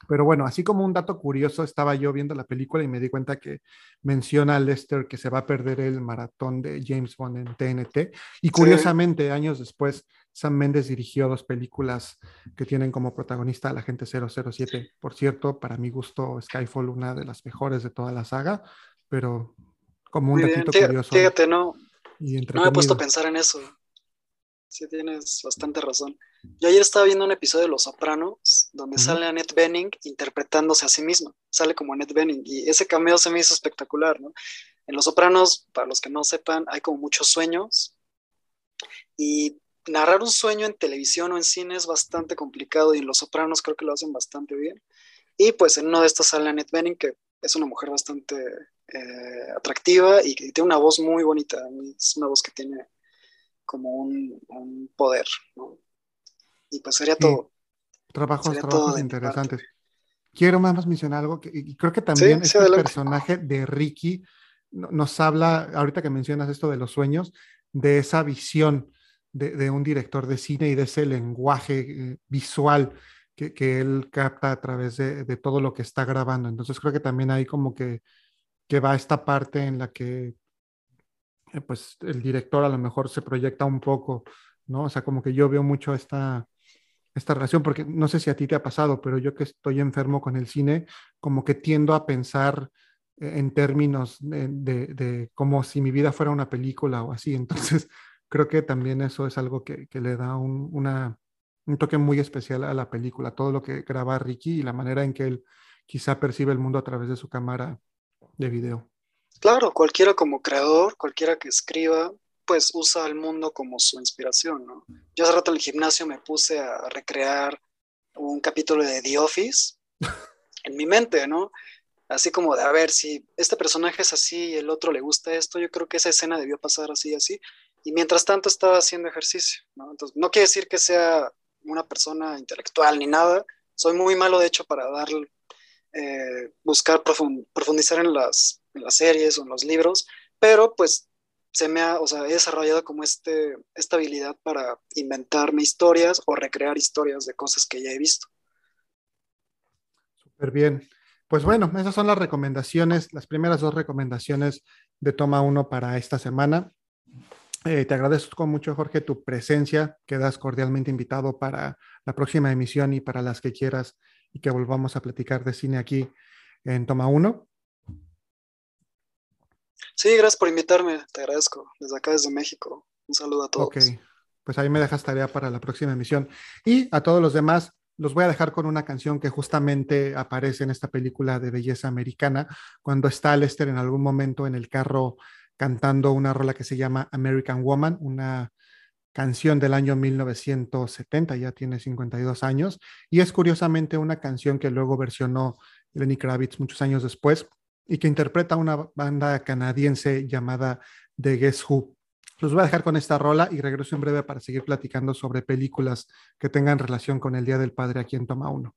[SPEAKER 1] Pero bueno, así como un dato curioso, estaba yo viendo la película y me di cuenta que menciona a Lester que se va a perder el maratón de James Bond en TNT. Y curiosamente, años después, Sam Mendes dirigió dos películas que tienen como protagonista a la gente 007. Por cierto, para mi gusto, Skyfall, una de las mejores de toda la saga, pero como un datito curioso.
[SPEAKER 2] Fíjate, no, no me he puesto a pensar en eso. Sí, tienes bastante razón. Yo ayer estaba viendo un episodio de Los Sopranos donde sale Annette Benning interpretándose a sí misma. Sale como Annette Benning y ese cameo se me hizo espectacular, ¿no? En Los Sopranos, para los que no sepan, hay como muchos sueños y narrar un sueño en televisión o en cine es bastante complicado y en Los Sopranos creo que lo hacen bastante bien. Y pues en uno de estos sale Annette Benning, que es una mujer bastante eh, atractiva y que tiene una voz muy bonita. Es una voz que tiene como un, poder, ¿no? Y pues sería todo.
[SPEAKER 1] Trabajos, trabajos interesantes. Quiero más mencionar algo, que, y creo que también este personaje de Ricky nos habla, ahorita que mencionas esto de los sueños, de esa visión de, un director de cine y de ese lenguaje eh, visual que, que, él capta a través de, de, todo lo que está grabando. Entonces creo que también hay como que, que va esta parte en la que pues el director a lo mejor se proyecta un poco, ¿no? O sea, como que yo veo mucho esta, esta relación, porque no sé si a ti te ha pasado, pero yo que estoy enfermo con el cine, como que tiendo a pensar eh, en términos de, como si mi vida fuera una película o así. Entonces, creo que también eso es algo que, que le da un, un toque muy especial a la película, todo lo que graba Ricky y la manera en que él quizá percibe el mundo a través de su cámara de video.
[SPEAKER 2] Claro, cualquiera como creador, cualquiera que escriba, pues usa el mundo como su inspiración, ¿no? Yo hace rato en el gimnasio me puse a recrear un capítulo de The Office en mi mente, ¿no? Así como de, a ver, si este personaje es así y el otro le gusta esto, yo creo que esa escena debió pasar así y así. Y mientras tanto estaba haciendo ejercicio, ¿no? Entonces, no quiere decir que sea una persona intelectual ni nada. Soy muy malo, de hecho, para dar, eh, buscar profundizar en las en las series o en los libros, pero pues se me ha, o sea, desarrollado como este, esta habilidad para inventarme historias o recrear historias de cosas que ya he visto.
[SPEAKER 3] Súper bien. Pues bueno, esas son las recomendaciones, las primeras dos recomendaciones de Toma 1 para esta semana. Eh, te agradezco mucho, Jorge, tu presencia. Quedas cordialmente invitado para la próxima emisión y para las que quieras y que volvamos a platicar de cine aquí en Toma 1.
[SPEAKER 2] Sí, gracias por invitarme, te agradezco. Desde acá, desde México. Un saludo a todos.
[SPEAKER 3] Ok, pues ahí me dejas tarea para la próxima emisión. Y a todos los demás, los voy a dejar con una canción que justamente aparece en esta película de belleza americana, cuando está Lester en algún momento en el carro cantando una rola que se llama American Woman, una canción del año 1970, ya tiene 52 años, y es curiosamente una canción que luego versionó Lenny Kravitz muchos años después y que interpreta una banda canadiense llamada The Guess Who. Los voy a dejar con esta rola y regreso en breve para seguir platicando sobre películas que tengan relación con el Día del Padre aquí en Toma 1.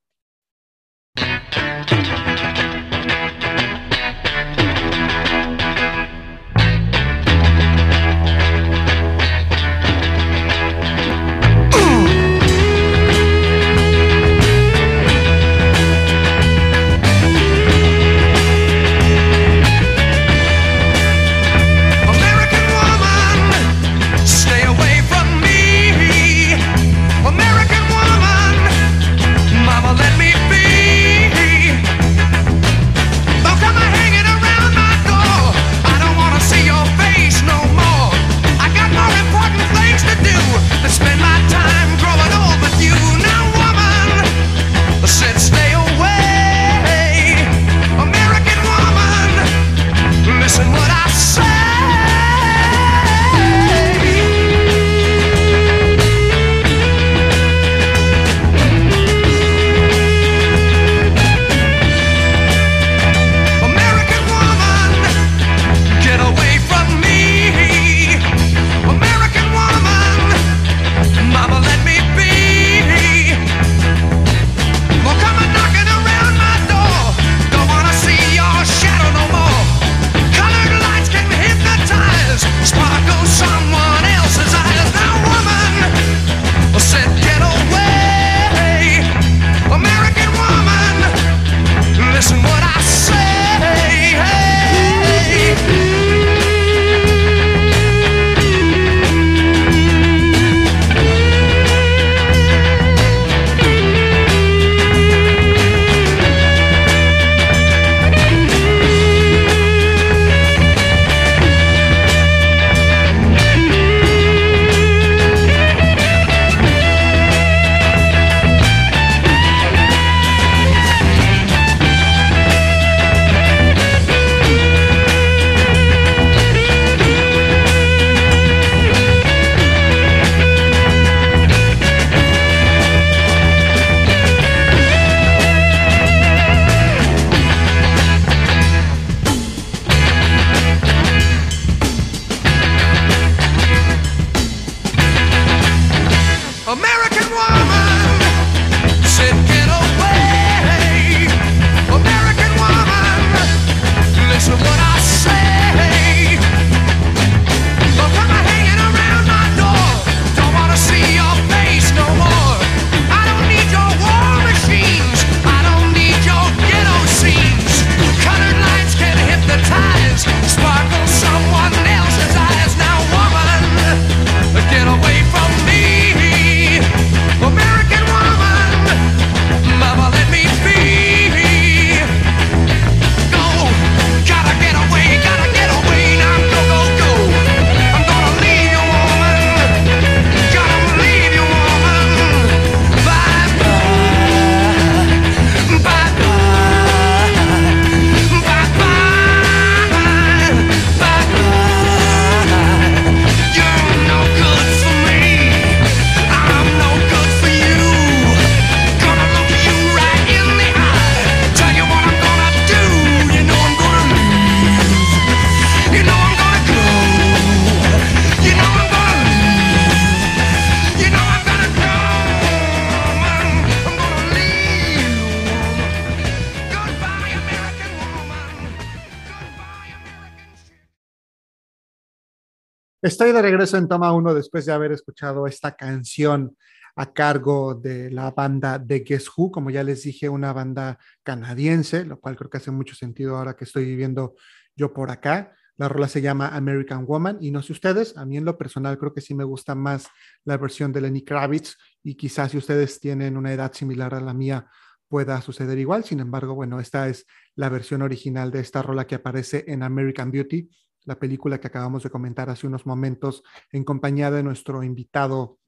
[SPEAKER 1] Estoy de regreso en toma uno después de haber escuchado esta canción a cargo de la banda de Guess Who, como ya les dije, una banda canadiense, lo cual creo que hace mucho sentido ahora que estoy viviendo yo por acá. La rola se llama American Woman y no sé ustedes, a mí en lo personal creo que sí me gusta más la versión de Lenny Kravitz y quizás si ustedes tienen una edad similar a la mía pueda suceder igual. Sin embargo, bueno, esta es la versión original de esta rola que aparece en American Beauty la película que acabamos de comentar hace unos momentos en compañía de nuestro invitado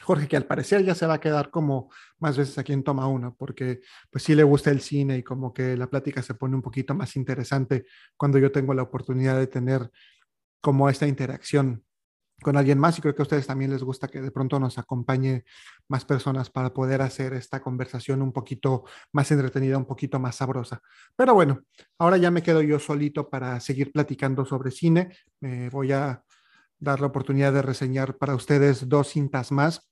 [SPEAKER 1] Jorge, que al parecer ya se va a quedar como más veces aquí en Toma Uno, porque pues sí le gusta el cine y como que la plática se pone un poquito más interesante cuando yo tengo la oportunidad de tener como esta interacción con alguien más y creo que a ustedes también les gusta que de pronto nos acompañe más personas para poder hacer esta conversación un poquito más entretenida, un poquito más sabrosa. Pero bueno, ahora ya me quedo yo solito para seguir platicando sobre cine. Me voy a dar la oportunidad de reseñar para ustedes dos cintas más,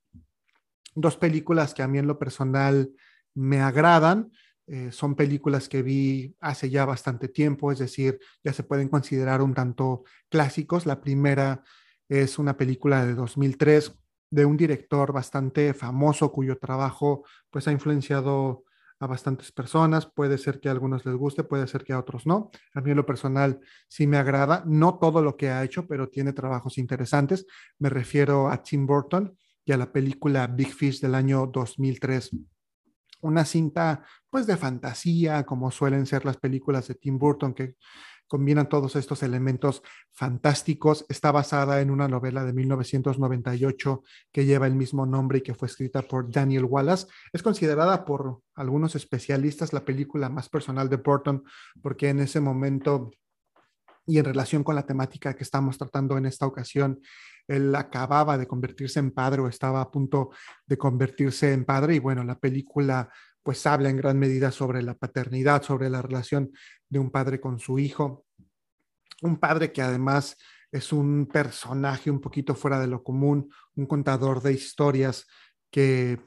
[SPEAKER 1] dos películas que a mí en lo personal me agradan. Eh, son películas que vi hace ya bastante tiempo, es decir, ya se pueden considerar un tanto clásicos. La primera es una película de 2003 de un director bastante famoso cuyo trabajo pues ha influenciado a bastantes personas. Puede ser que a algunos les guste, puede ser que a otros no. A mí en lo personal sí me agrada, no todo lo que ha hecho, pero tiene trabajos interesantes. Me refiero a Tim Burton y a la película Big Fish del año 2003. Una cinta pues de fantasía, como suelen ser las películas de Tim Burton, que combinan todos estos elementos fantásticos. Está basada en una novela de 1998 que lleva el mismo nombre y que fue escrita por Daniel Wallace. Es considerada por algunos especialistas la película más personal de Burton porque en ese momento y en relación con la temática que estamos tratando en esta ocasión, él acababa de convertirse en padre o estaba a punto de convertirse en padre y bueno, la película pues habla en gran medida sobre la paternidad, sobre la relación de un padre con su hijo. Un padre que además es un personaje un poquito fuera de lo común, un contador de historias que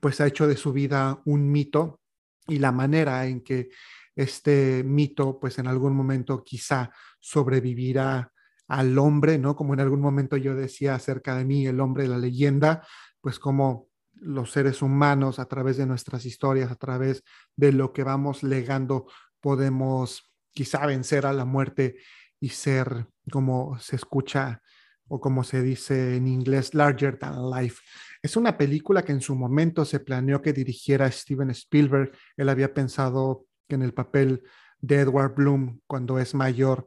[SPEAKER 1] pues ha hecho de su vida un mito y la manera en que este mito pues en algún momento quizá sobrevivirá al hombre, ¿no? Como en algún momento yo decía acerca de mí, el hombre, la leyenda, pues como los seres humanos a través de nuestras historias, a través de lo que vamos legando, podemos quizá vencer a la muerte y ser como se escucha o como se dice en inglés, larger than life. Es una película que en su momento se planeó que dirigiera Steven Spielberg. Él había pensado que en el papel de Edward Bloom, cuando es mayor,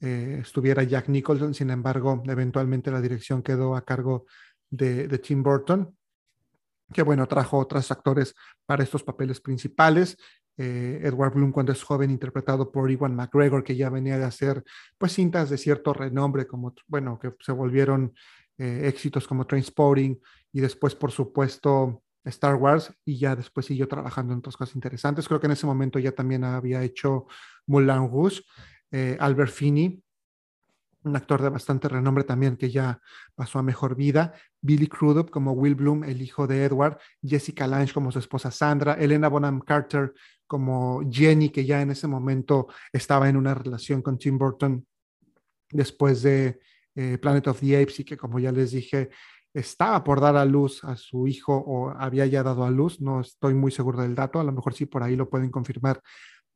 [SPEAKER 1] eh, estuviera Jack Nicholson. Sin embargo, eventualmente la dirección quedó a cargo de, de Tim Burton que bueno, trajo otros actores para estos papeles principales. Eh, Edward Bloom cuando es joven, interpretado por Iwan McGregor, que ya venía de hacer pues cintas de cierto renombre, como, bueno, que se volvieron eh, éxitos como Trainspotting y después, por supuesto, Star Wars, y ya después siguió trabajando en otras cosas interesantes. Creo que en ese momento ya también había hecho Moulin Rouge. Eh, Albert Finney, un actor de bastante renombre también que ya pasó a mejor vida, Billy Crudup como Will Bloom, el hijo de Edward, Jessica Lange como su esposa Sandra, Elena Bonham Carter como Jenny, que ya en ese momento estaba en una relación con Tim Burton después de eh, Planet of the Apes y que como ya les dije, estaba por dar a luz a su hijo o había ya dado a luz, no estoy muy seguro del dato, a lo mejor sí por ahí lo pueden confirmar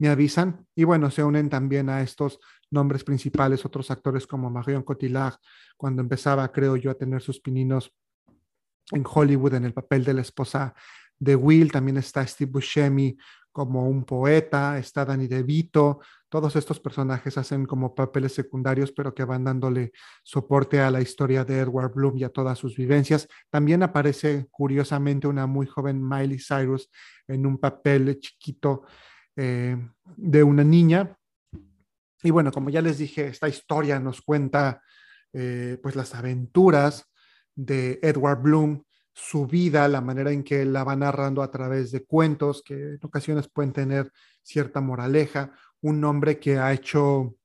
[SPEAKER 1] me avisan. Y bueno, se unen también a estos nombres principales otros actores como Marion Cotillard, cuando empezaba, creo yo, a tener sus pininos en Hollywood en el papel de la esposa de Will. También está Steve Buscemi como un poeta, está Danny DeVito. Todos estos personajes hacen como papeles secundarios, pero que van dándole soporte a la historia de Edward Bloom y a todas sus vivencias. También aparece curiosamente una muy joven Miley Cyrus en un papel chiquito eh, de una niña. Y bueno, como ya les dije, esta historia nos cuenta eh, pues las aventuras de Edward Bloom, su vida, la manera en que la va narrando a través de cuentos que en ocasiones pueden tener cierta moraleja, un hombre que ha hecho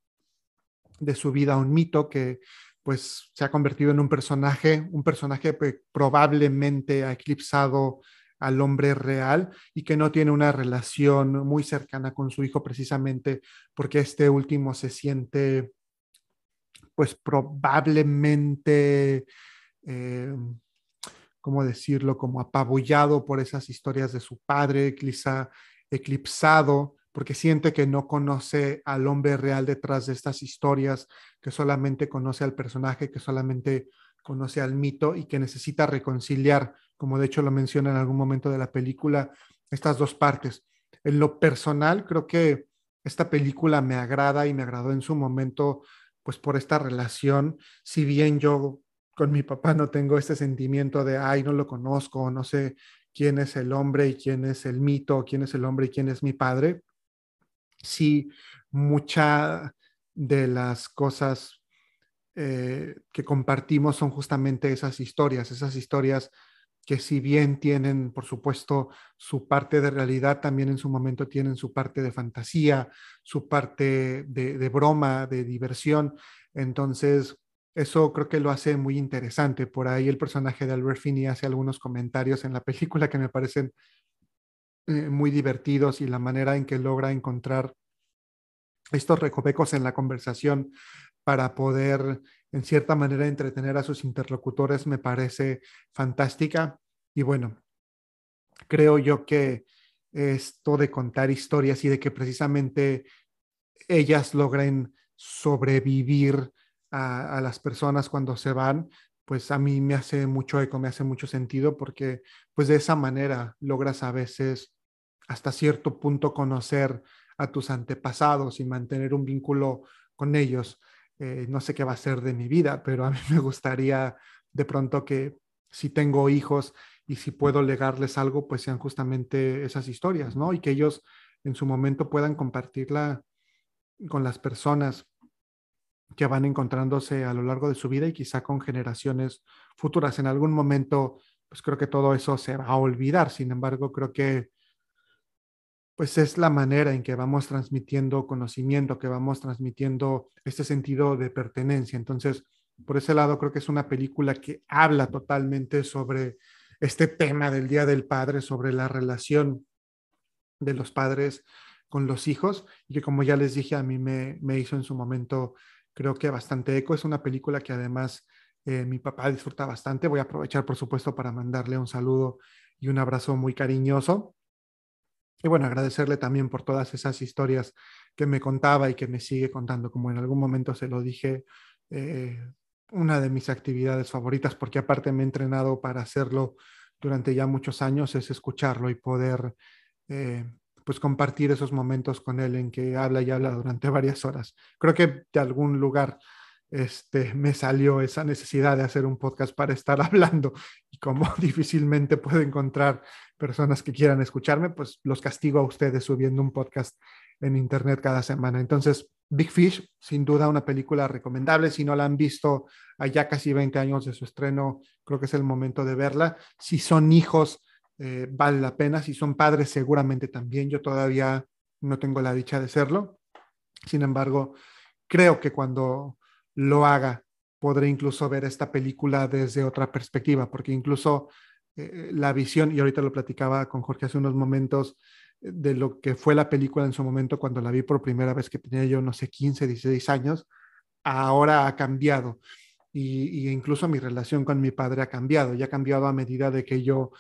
[SPEAKER 1] de su vida un mito que pues se ha convertido en un personaje, un personaje que probablemente ha eclipsado al hombre real y que no tiene una relación muy cercana con su hijo precisamente porque este último se siente pues probablemente, eh, ¿cómo decirlo?, como apabullado por esas historias de su padre, quizá eclipsado, porque siente que no conoce al hombre real detrás de estas historias, que solamente conoce al personaje, que solamente conoce al mito y que necesita reconciliar, como de hecho lo menciona en algún momento de la película, estas dos partes. En lo personal, creo que esta película me agrada y me agradó en su momento, pues por esta relación, si bien yo con mi papá no tengo este sentimiento de, ay, no lo conozco, no sé quién es el hombre y quién es el mito, quién es el hombre y quién es mi padre, sí, mucha de las cosas eh, que compartimos son justamente esas historias, esas historias que si bien tienen, por supuesto, su parte de realidad, también en su momento tienen su parte de fantasía, su parte de, broma, de diversión. Entonces, eso creo que lo hace muy interesante. Por ahí el personaje de Albert Finney hace algunos comentarios en la película que me parecen eh, muy divertidos y la manera en que logra encontrar estos recovecos en la conversación para poder en cierta manera entretener a sus interlocutores me parece fantástica. Y bueno, creo yo que esto de contar historias y de que precisamente ellas logren sobrevivir a, las personas cuando se van, pues a mí me hace mucho eco, me hace mucho sentido porque pues de esa manera logras a veces hasta cierto punto conocer a tus antepasados y mantener un vínculo con ellos. Eh, no sé qué va a ser de mi vida, pero a mí me gustaría de pronto que si tengo hijos y si puedo legarles algo, pues sean justamente esas historias, ¿no? Y que ellos en su momento puedan compartirla con las personas que van encontrándose a lo largo de su vida y quizá con generaciones futuras. En algún momento, pues creo que todo eso se va a olvidar. Sin embargo, creo que pues es la manera en que vamos transmitiendo conocimiento, que vamos transmitiendo este sentido de pertenencia. Entonces, por ese lado, creo que es una película que habla totalmente sobre este tema del Día del Padre, sobre la relación de los padres con los hijos, y que como ya les dije, a mí me, hizo en su momento, creo que bastante eco. Es una película que además eh, mi papá disfruta bastante. Voy a aprovechar, por supuesto, para mandarle un saludo y un abrazo muy cariñoso. Y bueno, agradecerle también por todas esas historias que me contaba y que me sigue contando, como en algún momento se lo dije, eh, una de mis actividades favoritas, porque aparte me he entrenado para hacerlo durante ya muchos años, es escucharlo y poder eh, pues compartir esos momentos con él en que habla y habla durante varias horas. Creo que de algún lugar este, me salió esa necesidad de hacer un podcast para estar hablando y como difícilmente puedo encontrar personas que quieran escucharme, pues los castigo a ustedes subiendo un podcast en internet cada semana. Entonces, Big Fish, sin duda una película recomendable. Si no la han visto allá casi 20 años de su estreno, creo que es el momento de verla. Si son hijos, eh, vale la pena. Si son padres, seguramente también. Yo todavía no tengo la dicha de serlo. Sin embargo, creo que cuando lo haga, podré incluso ver esta película desde otra perspectiva, porque incluso eh, la visión, y ahorita lo platicaba con Jorge hace unos momentos, eh, de lo que fue la película en su momento cuando la vi por primera vez que tenía yo, no sé, 15, 16 años, ahora ha cambiado. Y, incluso mi relación con mi padre ha cambiado, y ha cambiado a medida de que yo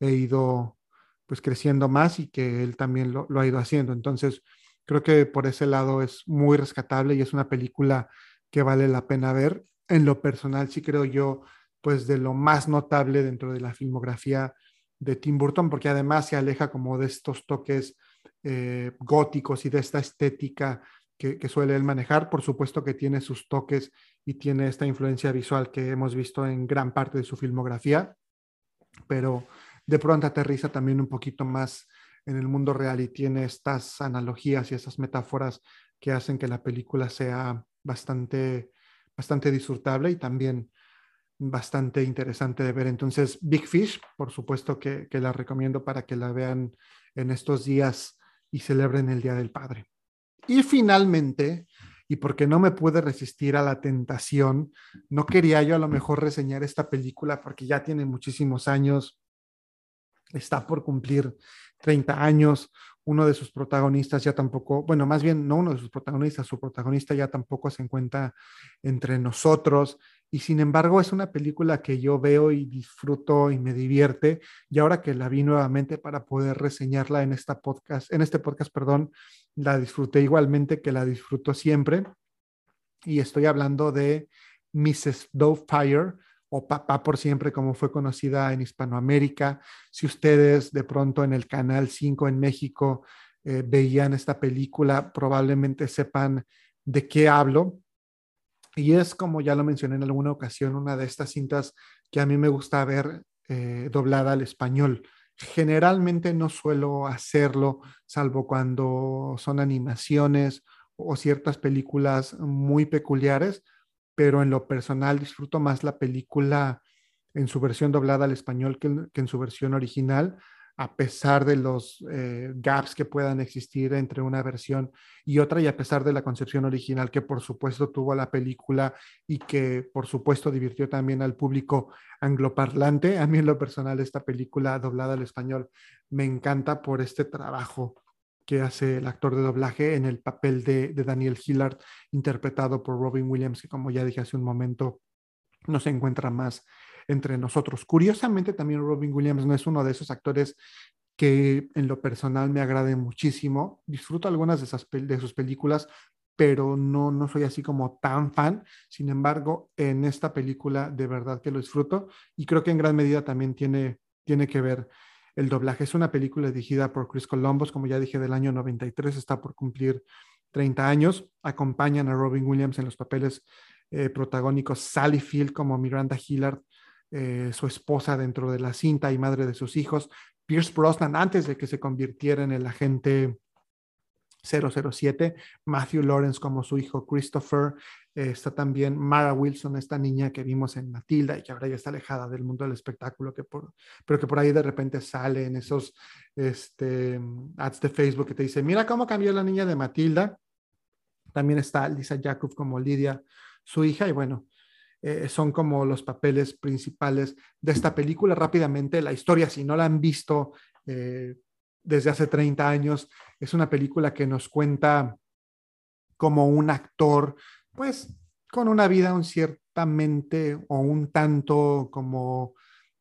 [SPEAKER 1] he ido pues creciendo más y que él también lo ha ido haciendo. Entonces, creo que por ese lado es muy rescatable y es una película que vale la pena ver. En lo personal, sí creo yo, pues de lo más notable dentro de la filmografía de Tim Burton, porque además se aleja como de estos toques eh, góticos y de esta estética que, que, suele él manejar. Por supuesto que tiene sus toques y tiene esta influencia visual que hemos visto en gran parte de su filmografía, pero de pronto aterriza también un poquito más en el mundo real y tiene estas analogías y esas metáforas que hacen que la película sea bastante, bastante disfrutable y también bastante interesante de ver. Entonces, Big Fish, por supuesto que, la recomiendo para que la vean en estos días y celebren el Día del Padre. Y finalmente, y porque no me pude resistir a la tentación, no quería yo a lo mejor reseñar esta película porque ya tiene muchísimos años, está por cumplir 30 años, uno de sus protagonistas ya tampoco, bueno, más bien no uno de sus protagonistas, su protagonista ya tampoco se encuentra entre nosotros. Y sin embargo es una película que yo veo y disfruto y me divierte. Y ahora que la vi nuevamente para poder reseñarla en esta podcast, en este podcast, perdón, la disfruté igualmente que la disfruto siempre. Y estoy hablando de Mrs. Fire o Papá por siempre, como fue conocida en Hispanoamérica. Si ustedes de pronto en el Canal 5 en México eh, veían esta película, probablemente sepan de qué hablo. Y es, como ya lo mencioné en alguna ocasión, una de estas cintas que a mí me gusta ver eh, doblada al español. Generalmente no suelo hacerlo, salvo cuando son animaciones o ciertas películas muy peculiares, pero en lo personal disfruto más la película en su versión doblada al español que, en su versión original, a pesar de los eh, gaps que puedan existir entre una versión y otra y a pesar de la concepción original que por supuesto tuvo la película y que por supuesto divirtió también al público angloparlante. A mí en lo personal esta película doblada al español me encanta por este trabajo que hace el actor de doblaje en el papel de, Daniel Hillard, interpretado por Robin Williams, que como ya dije hace un momento, no se encuentra más entre nosotros. Curiosamente, también Robin Williams no es uno de esos actores que en lo personal me agrade muchísimo. Disfruto algunas de, esas, de sus películas, pero no, no soy así como tan fan. Sin embargo, en esta película de verdad que lo disfruto y creo que en gran medida también tiene, tiene que ver el doblaje. Es una película dirigida por Chris Columbus, como ya dije, del año 93, está por cumplir 30 años. Acompañan a Robin Williams en los papeles eh, protagónicos, Sally Field como Miranda Hillard, eh, su esposa dentro de la cinta y madre de sus hijos, Pierce Brosnan antes de que se convirtiera en el agente 007, Matthew Lawrence como su hijo Christopher, está también Mara Wilson, esta niña que vimos en Matilda y que ahora ya está alejada del mundo del espectáculo, que por, pero que por ahí de repente sale en esos este, ads de Facebook que te dice, mira cómo cambió la niña de Matilda. También está Lisa Jakub como Lidia, su hija, y bueno, eh, son como los papeles principales de esta película. Rápidamente, la historia, si no la han visto, eh, desde hace 30 años. Es una película que nos cuenta como un actor, pues con una vida un ciertamente o un tanto como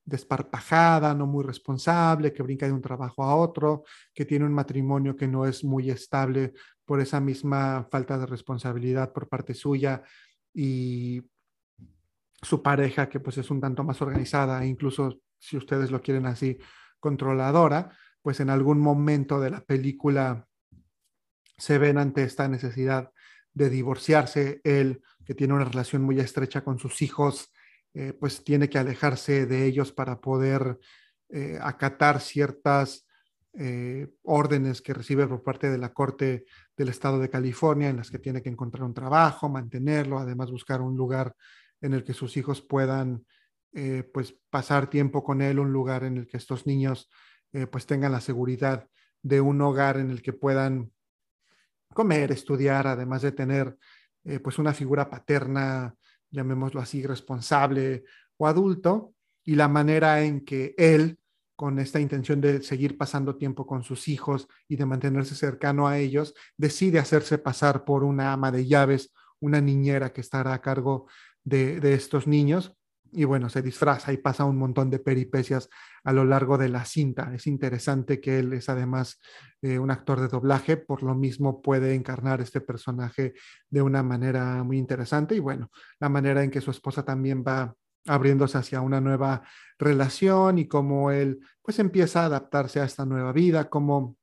[SPEAKER 1] desparpajada, no muy responsable, que brinca de un trabajo a otro, que tiene un matrimonio que no es muy estable por esa misma falta de responsabilidad por parte suya y su pareja que pues es un tanto más organizada, incluso si ustedes lo quieren así, controladora pues en algún momento de la película se ven ante esta necesidad de divorciarse. Él, que tiene una relación muy estrecha con sus hijos, eh, pues tiene que alejarse de ellos para poder eh, acatar ciertas eh, órdenes que recibe por parte de la Corte del Estado de California, en las que tiene que encontrar un trabajo, mantenerlo, además buscar un lugar en el que sus hijos puedan pues pasar tiempo con él, un lugar en el que estos niños pues tengan la seguridad de un hogar en el que puedan comer, estudiar, además de tener eh, pues una figura paterna, llamémoslo así, responsable o adulto, y la manera en que él, con esta intención de seguir pasando tiempo con sus hijos y de mantenerse cercano a ellos, decide hacerse pasar por una ama de llaves, una niñera que estará a cargo de, de estos niños y bueno, se disfraza y pasa un montón de peripecias a lo largo de la cinta. Es interesante que él es además eh, un actor de doblaje, por lo mismo puede encarnar este personaje de una manera muy interesante y bueno, la manera en que su esposa también va abriéndose hacia una nueva relación y cómo él pues empieza a adaptarse a esta nueva vida, cómo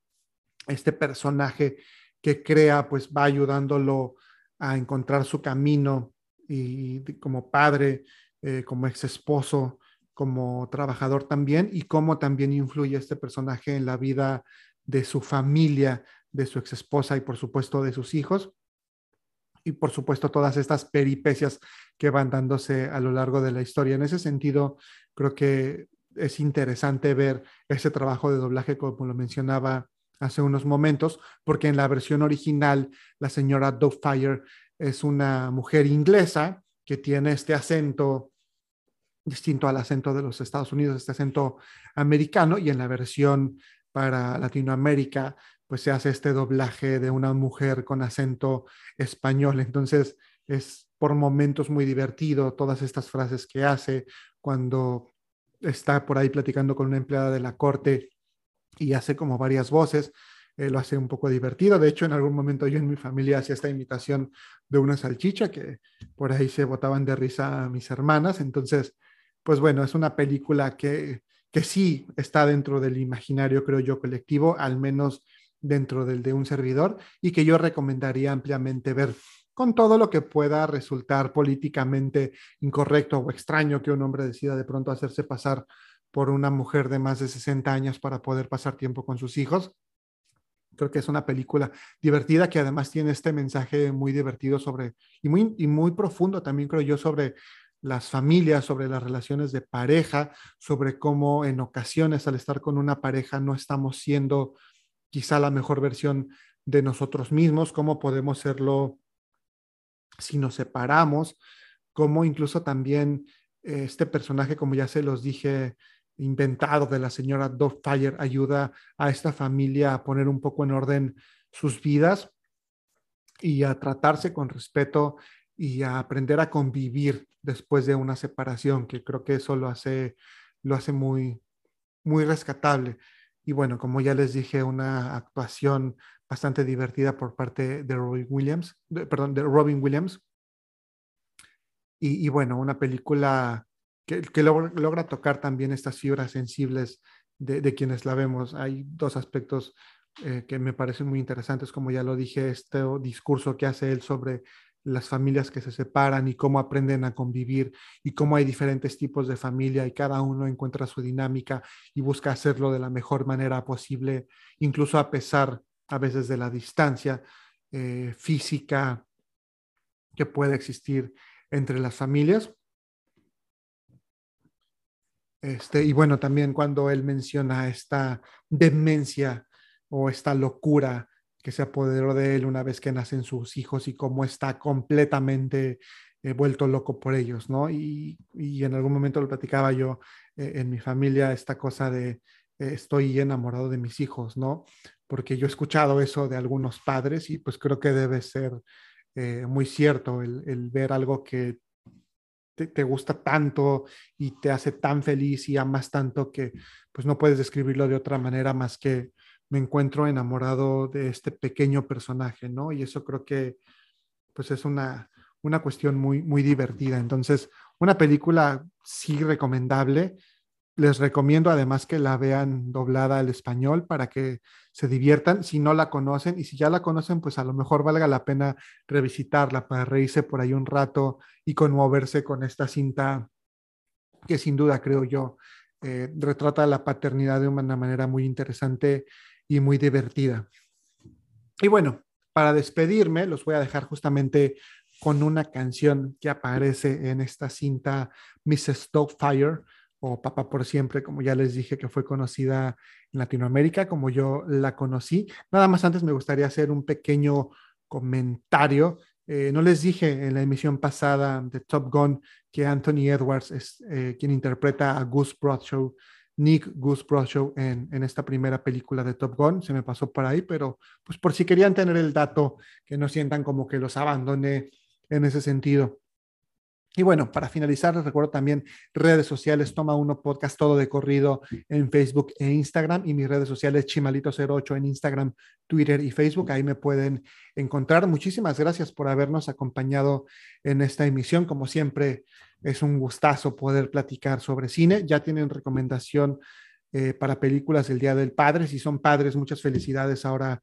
[SPEAKER 1] este personaje que crea pues va ayudándolo a encontrar su camino y como padre eh, como ex esposo, como trabajador también, y cómo también influye este personaje en la vida de su familia, de su ex esposa y por supuesto de sus hijos. Y por supuesto todas estas peripecias que van dándose a lo largo de la historia. En ese sentido, creo que es interesante ver ese trabajo de doblaje, como lo mencionaba hace unos momentos, porque en la versión original, la señora Fire es una mujer inglesa que tiene este acento distinto al acento de los Estados Unidos, este acento americano, y en la versión para Latinoamérica, pues se hace este doblaje de una mujer con acento español. Entonces es por momentos muy divertido todas estas frases que hace cuando está por ahí platicando con una empleada de la corte y hace como varias voces. Eh, lo hace un poco divertido. De hecho, en algún momento yo en mi familia hacía esta imitación de una salchicha que por ahí se botaban de risa a mis hermanas. Entonces, pues bueno, es una película que, que sí está dentro del imaginario, creo yo, colectivo, al menos dentro del de un servidor, y que yo recomendaría ampliamente ver con todo lo que pueda resultar políticamente incorrecto o extraño que un hombre decida de pronto hacerse pasar por una mujer de más de 60 años para poder pasar tiempo con sus hijos. Creo que es una película divertida que además tiene este mensaje muy divertido sobre, y muy, y muy profundo también creo yo sobre las familias, sobre las relaciones de pareja, sobre cómo en ocasiones al estar con una pareja no estamos siendo quizá la mejor versión de nosotros mismos, cómo podemos serlo si nos separamos, cómo incluso también eh, este personaje, como ya se los dije, inventado de la señora Fire ayuda a esta familia a poner un poco en orden sus vidas y a tratarse con respeto y a aprender a convivir después de una separación, que creo que eso lo hace, lo hace muy, muy rescatable. Y bueno, como ya les dije, una actuación bastante divertida por parte de Robin Williams, perdón, de Robin Williams. Y, bueno, una película que, logra, tocar también estas fibras sensibles de, quienes la vemos. Hay dos aspectos eh, que me parecen muy interesantes, como ya lo dije, este discurso que hace él sobre las familias que se separan y cómo aprenden a convivir y cómo hay diferentes tipos de familia y cada uno encuentra su dinámica y busca hacerlo de la mejor manera posible, incluso a pesar a veces de la distancia eh, física que puede existir entre las familias. Este, y bueno, también cuando él menciona esta demencia o esta locura que se apoderó de él una vez que nacen sus hijos y cómo está completamente eh, vuelto loco por ellos, ¿no? Y, en algún momento lo platicaba yo eh, en mi familia, esta cosa de eh, estoy enamorado de mis hijos, ¿no? Porque yo he escuchado eso de algunos padres y pues creo que debe ser muy cierto el, ver algo que te, te, gusta tanto y te hace tan feliz y amas tanto que pues no puedes describirlo de otra manera más que me encuentro enamorado de este pequeño personaje, ¿no? Y eso creo que pues es una, una cuestión muy, muy divertida. Entonces, una película sí recomendable. Les recomiendo además que la vean doblada al español para que se diviertan si no la conocen y si ya la conocen, pues a lo mejor valga la pena revisitarla para reírse por ahí un rato y conmoverse con esta cinta que sin duda creo yo eh, retrata la paternidad de una manera muy interesante y muy divertida. Y bueno, para despedirme, los voy a dejar justamente con una canción que aparece en esta cinta Mrs. Fire o Papa por Siempre, como ya les dije que fue conocida en Latinoamérica, como yo la conocí. Nada más antes me gustaría hacer un pequeño comentario. Eh, no les dije en la emisión pasada de Top Gun que Anthony Edwards es eh, quien interpreta a Goose Broadshow Nick Goose Show en, en, esta primera película de Top Gun. Se me pasó por ahí, pero pues por si querían tener el dato, que no sientan como que los abandoné en ese sentido. Y bueno, para finalizar, les recuerdo también redes sociales, Toma Uno Podcast, todo de corrido en Facebook e Instagram y mis redes sociales Chimalito08 en Instagram, Twitter y Facebook. Ahí me pueden encontrar. Muchísimas gracias por habernos acompañado en esta emisión. Como siempre, es un gustazo poder platicar sobre cine. Ya tienen recomendación eh, para películas el Día del Padre. Si son padres, muchas felicidades ahora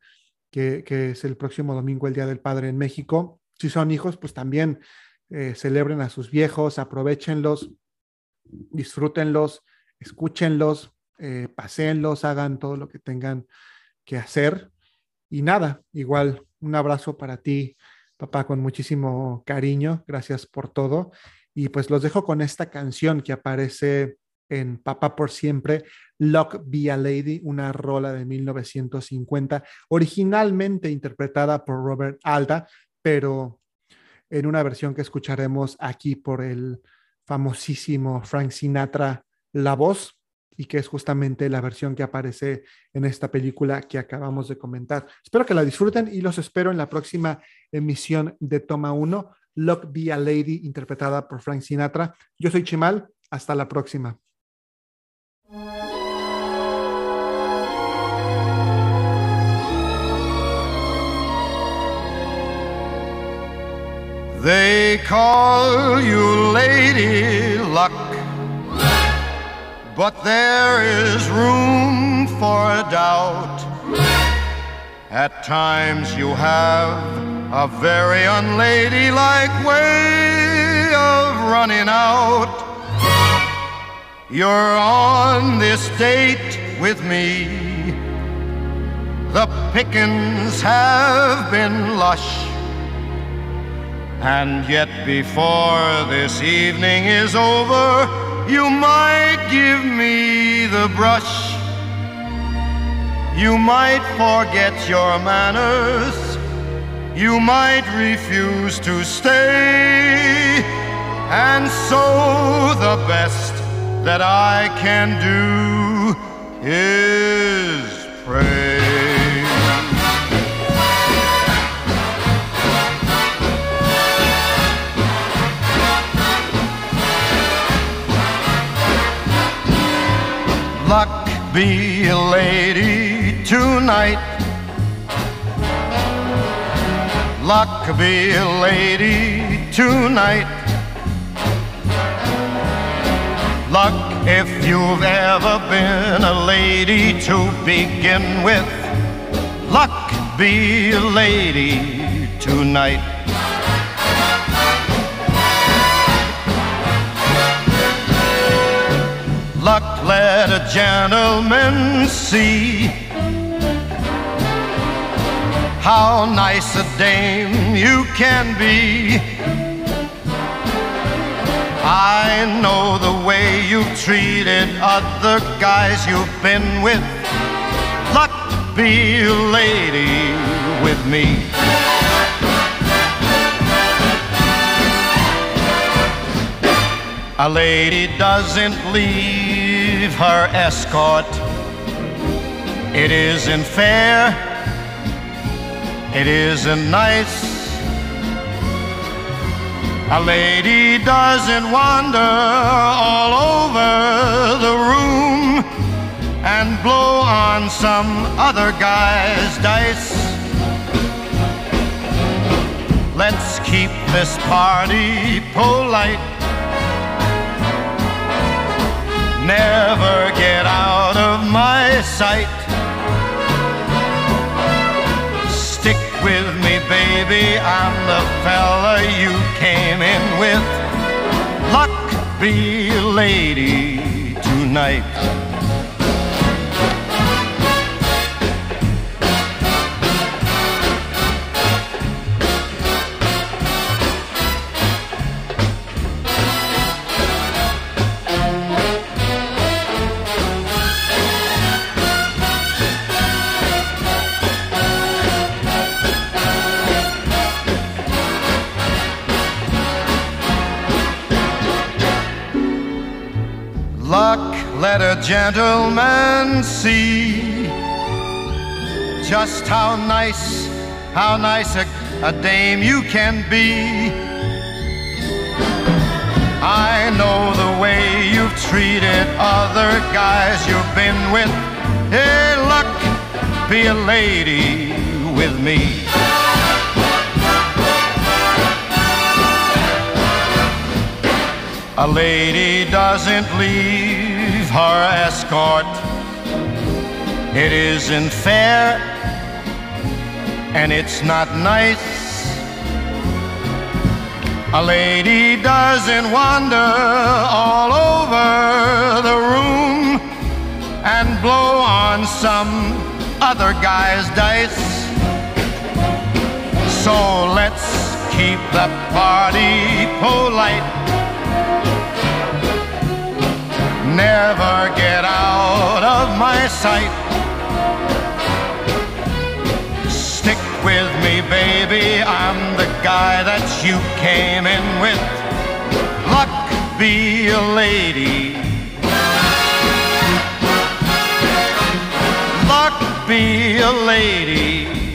[SPEAKER 1] que, que es el próximo domingo el Día del Padre en México. Si son hijos, pues también eh, celebren a sus viejos, aprovechenlos, disfrútenlos, escúchenlos, eh, paséenlos, hagan todo lo que tengan que hacer. Y nada, igual un abrazo para ti, papá, con muchísimo cariño. Gracias por todo. Y pues los dejo con esta canción que aparece en Papá por Siempre, Lock Be a Lady, una rola de 1950, originalmente interpretada por Robert Alda, pero en una versión que escucharemos aquí por el famosísimo Frank Sinatra, la voz, y que es justamente la versión que aparece en esta película que acabamos de comentar. Espero que la disfruten y los espero en la próxima emisión de Toma 1, Lock Be a Lady, interpretada por Frank Sinatra. Yo soy Chimal, hasta la próxima.
[SPEAKER 3] They call you Lady Luck, but there is room for doubt. At times you have a very unladylike way of running out. You're on this date with me. The pickings have been lush. And yet, before this evening is over, you might give me the brush. You might forget your manners. You might refuse to stay. And so, the best that I can do is pray. luck be a lady tonight. Luck be a lady tonight. Luck if you've ever been a lady to begin with. Luck be a lady tonight. luck let a gentleman see how nice a dame you can be. I know the way you've treated other guys you've been with. Luck be a lady with me. A lady doesn't leave her escort. It isn't fair. It isn't nice. A lady doesn't wander all over the room and blow on some other guy's dice. Let's keep this party polite. never get out of my sight. With me, baby, I'm the fella you came in with. Luck be lady tonight. Gentleman see just how nice, how nice a, a dame you can be. I know the way you've treated other guys you've been with. Hey, luck, be a lady with me. A lady doesn't leave her escort. It isn't fair and it's not nice. A lady doesn't wander all over the room and blow on some other guy's dice. So let's keep the party polite never get out of my sight. Stick with me, baby, I'm the guy that you came in with. Luck be a lady. Luck be a lady.